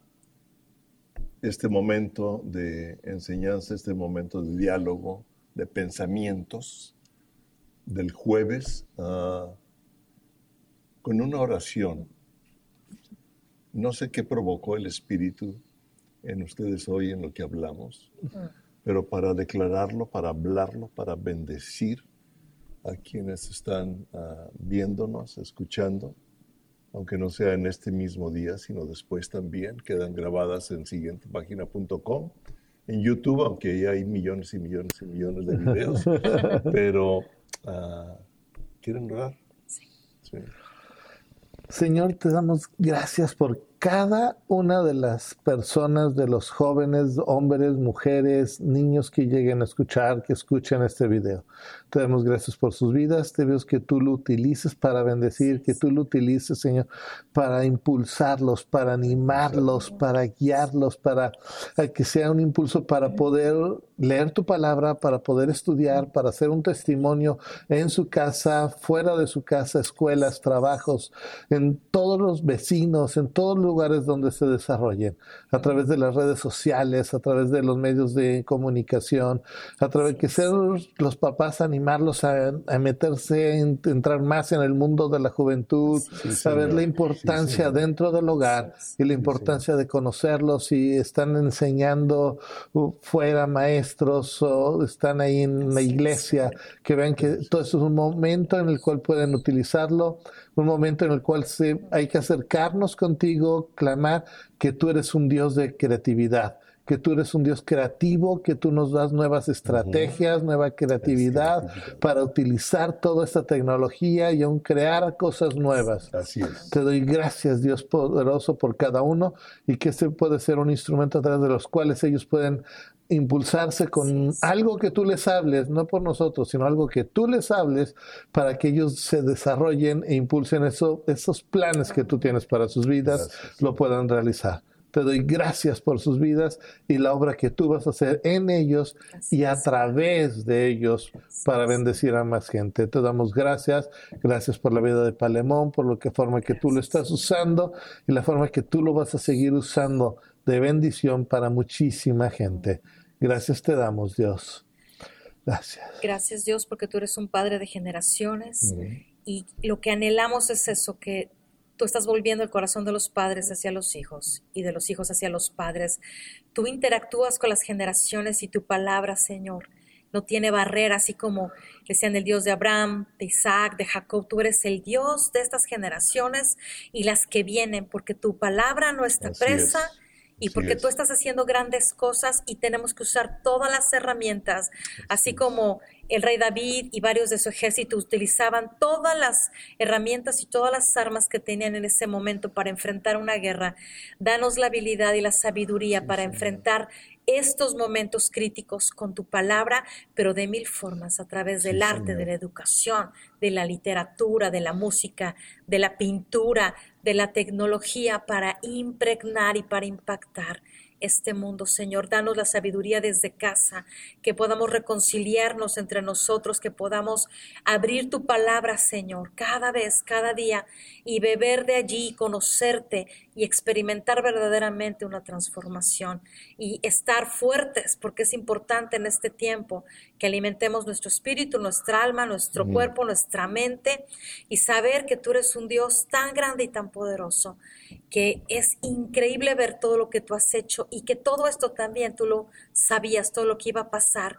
este momento de enseñanza, este momento de diálogo, de pensamientos del jueves ah, con una oración. No sé qué provocó el Espíritu en ustedes hoy en lo que hablamos, pero para declararlo, para hablarlo, para bendecir a quienes están ah, viéndonos, escuchando aunque no sea en este mismo día, sino después también. Quedan grabadas en siguientepágina.com, en YouTube, aunque ya hay millones y millones y millones de videos. pero, uh, ¿quieren orar? Sí. sí. Señor, te damos gracias por cada una de las personas, de los jóvenes, hombres, mujeres, niños que lleguen a escuchar, que escuchen este video. Te damos gracias por sus vidas, te veo que tú lo utilices para bendecir, que tú lo utilices, Señor, para impulsarlos, para animarlos, para guiarlos, para que sea un impulso para poder leer tu palabra, para poder estudiar, para hacer un testimonio en su casa, fuera de su casa, escuelas, trabajos, en todos los vecinos, en todos los lugares donde se desarrollen, a través de las redes sociales, a través de los medios de comunicación, a través de que sean los papás animarlos a, meterse, entrar más en el mundo de la juventud, saber la importancia dentro del hogar y la importancia de conocerlos y están enseñando fuera maestros o están ahí en la iglesia, que vean que todo eso es un momento en el cual pueden utilizarlo un momento en el cual se, hay que acercarnos contigo, clamar que tú eres un Dios de creatividad, que tú eres un Dios creativo, que tú nos das nuevas estrategias, nueva creatividad para utilizar toda esta tecnología y aún crear cosas nuevas. Así es. Te doy gracias, Dios poderoso, por cada uno y que este puede ser un instrumento a través de los cuales ellos pueden impulsarse con algo que tú les hables, no por nosotros, sino algo que tú les hables para que ellos se desarrollen e impulsen eso, esos planes que tú tienes para sus vidas, lo puedan realizar. Te doy gracias por sus vidas y la obra que tú vas a hacer en ellos y a través de ellos para bendecir a más gente. Te damos gracias. Gracias por la vida de Palemón, por lo que forma que tú lo estás usando y la forma que tú lo vas a seguir usando de bendición para muchísima gente. Gracias te damos, Dios. Gracias. Gracias, Dios, porque tú eres un padre de generaciones y lo que anhelamos es eso, que tú estás volviendo el corazón de los padres hacia los hijos y de los hijos hacia los padres. Tú interactúas con las generaciones y tu palabra, Señor, no tiene barrera, así como decían el Dios de Abraham, de Isaac, de Jacob. Tú eres el Dios de estas generaciones y las que vienen, porque tu palabra no está presa y porque tú estás haciendo grandes cosas y tenemos que usar todas las herramientas, así como el rey David y varios de su ejército utilizaban todas las herramientas y todas las armas que tenían en ese momento para enfrentar una guerra. Danos la habilidad y la sabiduría para enfrentar estos momentos críticos con tu palabra, pero de mil formas, a través del arte, de la educación, de la literatura, de la música, de la pintura, de la tecnología para impregnar y para impactar este mundo, Señor. Danos la sabiduría desde casa, que podamos reconciliarnos entre nosotros, que podamos abrir tu palabra, Señor, cada vez, cada día, y beber de allí, conocerte y experimentar verdaderamente una transformación y estar fuertes, porque es importante en este tiempo que alimentemos nuestro espíritu, nuestra alma, nuestro cuerpo, nuestra mente y saber que tú eres un Dios tan grande y tan poderoso que es increíble ver todo lo que tú has hecho y que todo esto también tú lo sabías, todo lo que iba a pasar.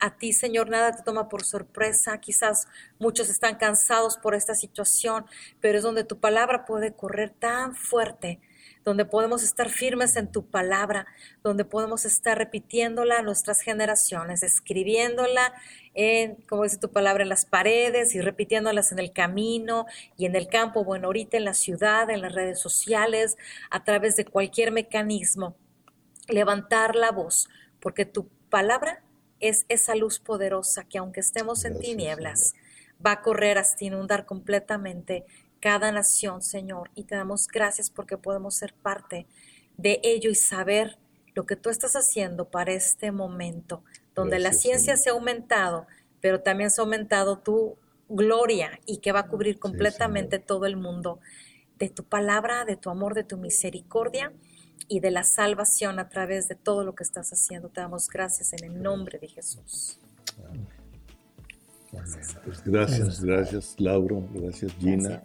A ti, Señor, nada te toma por sorpresa. Quizás muchos están cansados por esta situación, pero es donde tu palabra puede correr tan fuerte donde podemos estar firmes en tu palabra, donde podemos estar repitiéndola a nuestras generaciones, escribiéndola en, como dice tu palabra, en las paredes y repitiéndolas en el camino y en el campo, bueno, ahorita en la ciudad, en las redes sociales, a través de cualquier mecanismo. Levantar la voz, porque tu palabra es esa luz poderosa que aunque estemos en tinieblas, va a correr hasta inundar completamente cada nación, Señor, y te damos gracias porque podemos ser parte de ello y saber lo que tú estás haciendo para este momento, donde la ciencia se ha aumentado, pero también se ha aumentado tu gloria y que va a cubrir completamente todo el mundo, de tu palabra, de tu amor, de tu misericordia y de la salvación a través de todo lo que estás haciendo. Te damos gracias en el nombre de Jesús. Gracias, pues gracias, gracias. Laura, gracias Gina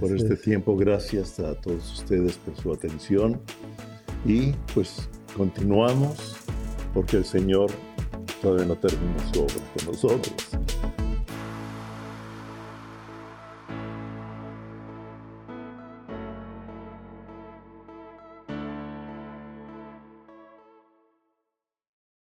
por este tiempo. Gracias a todos ustedes por su atención. Y pues continuamos porque el Señor todavía no termina su obra con nosotros.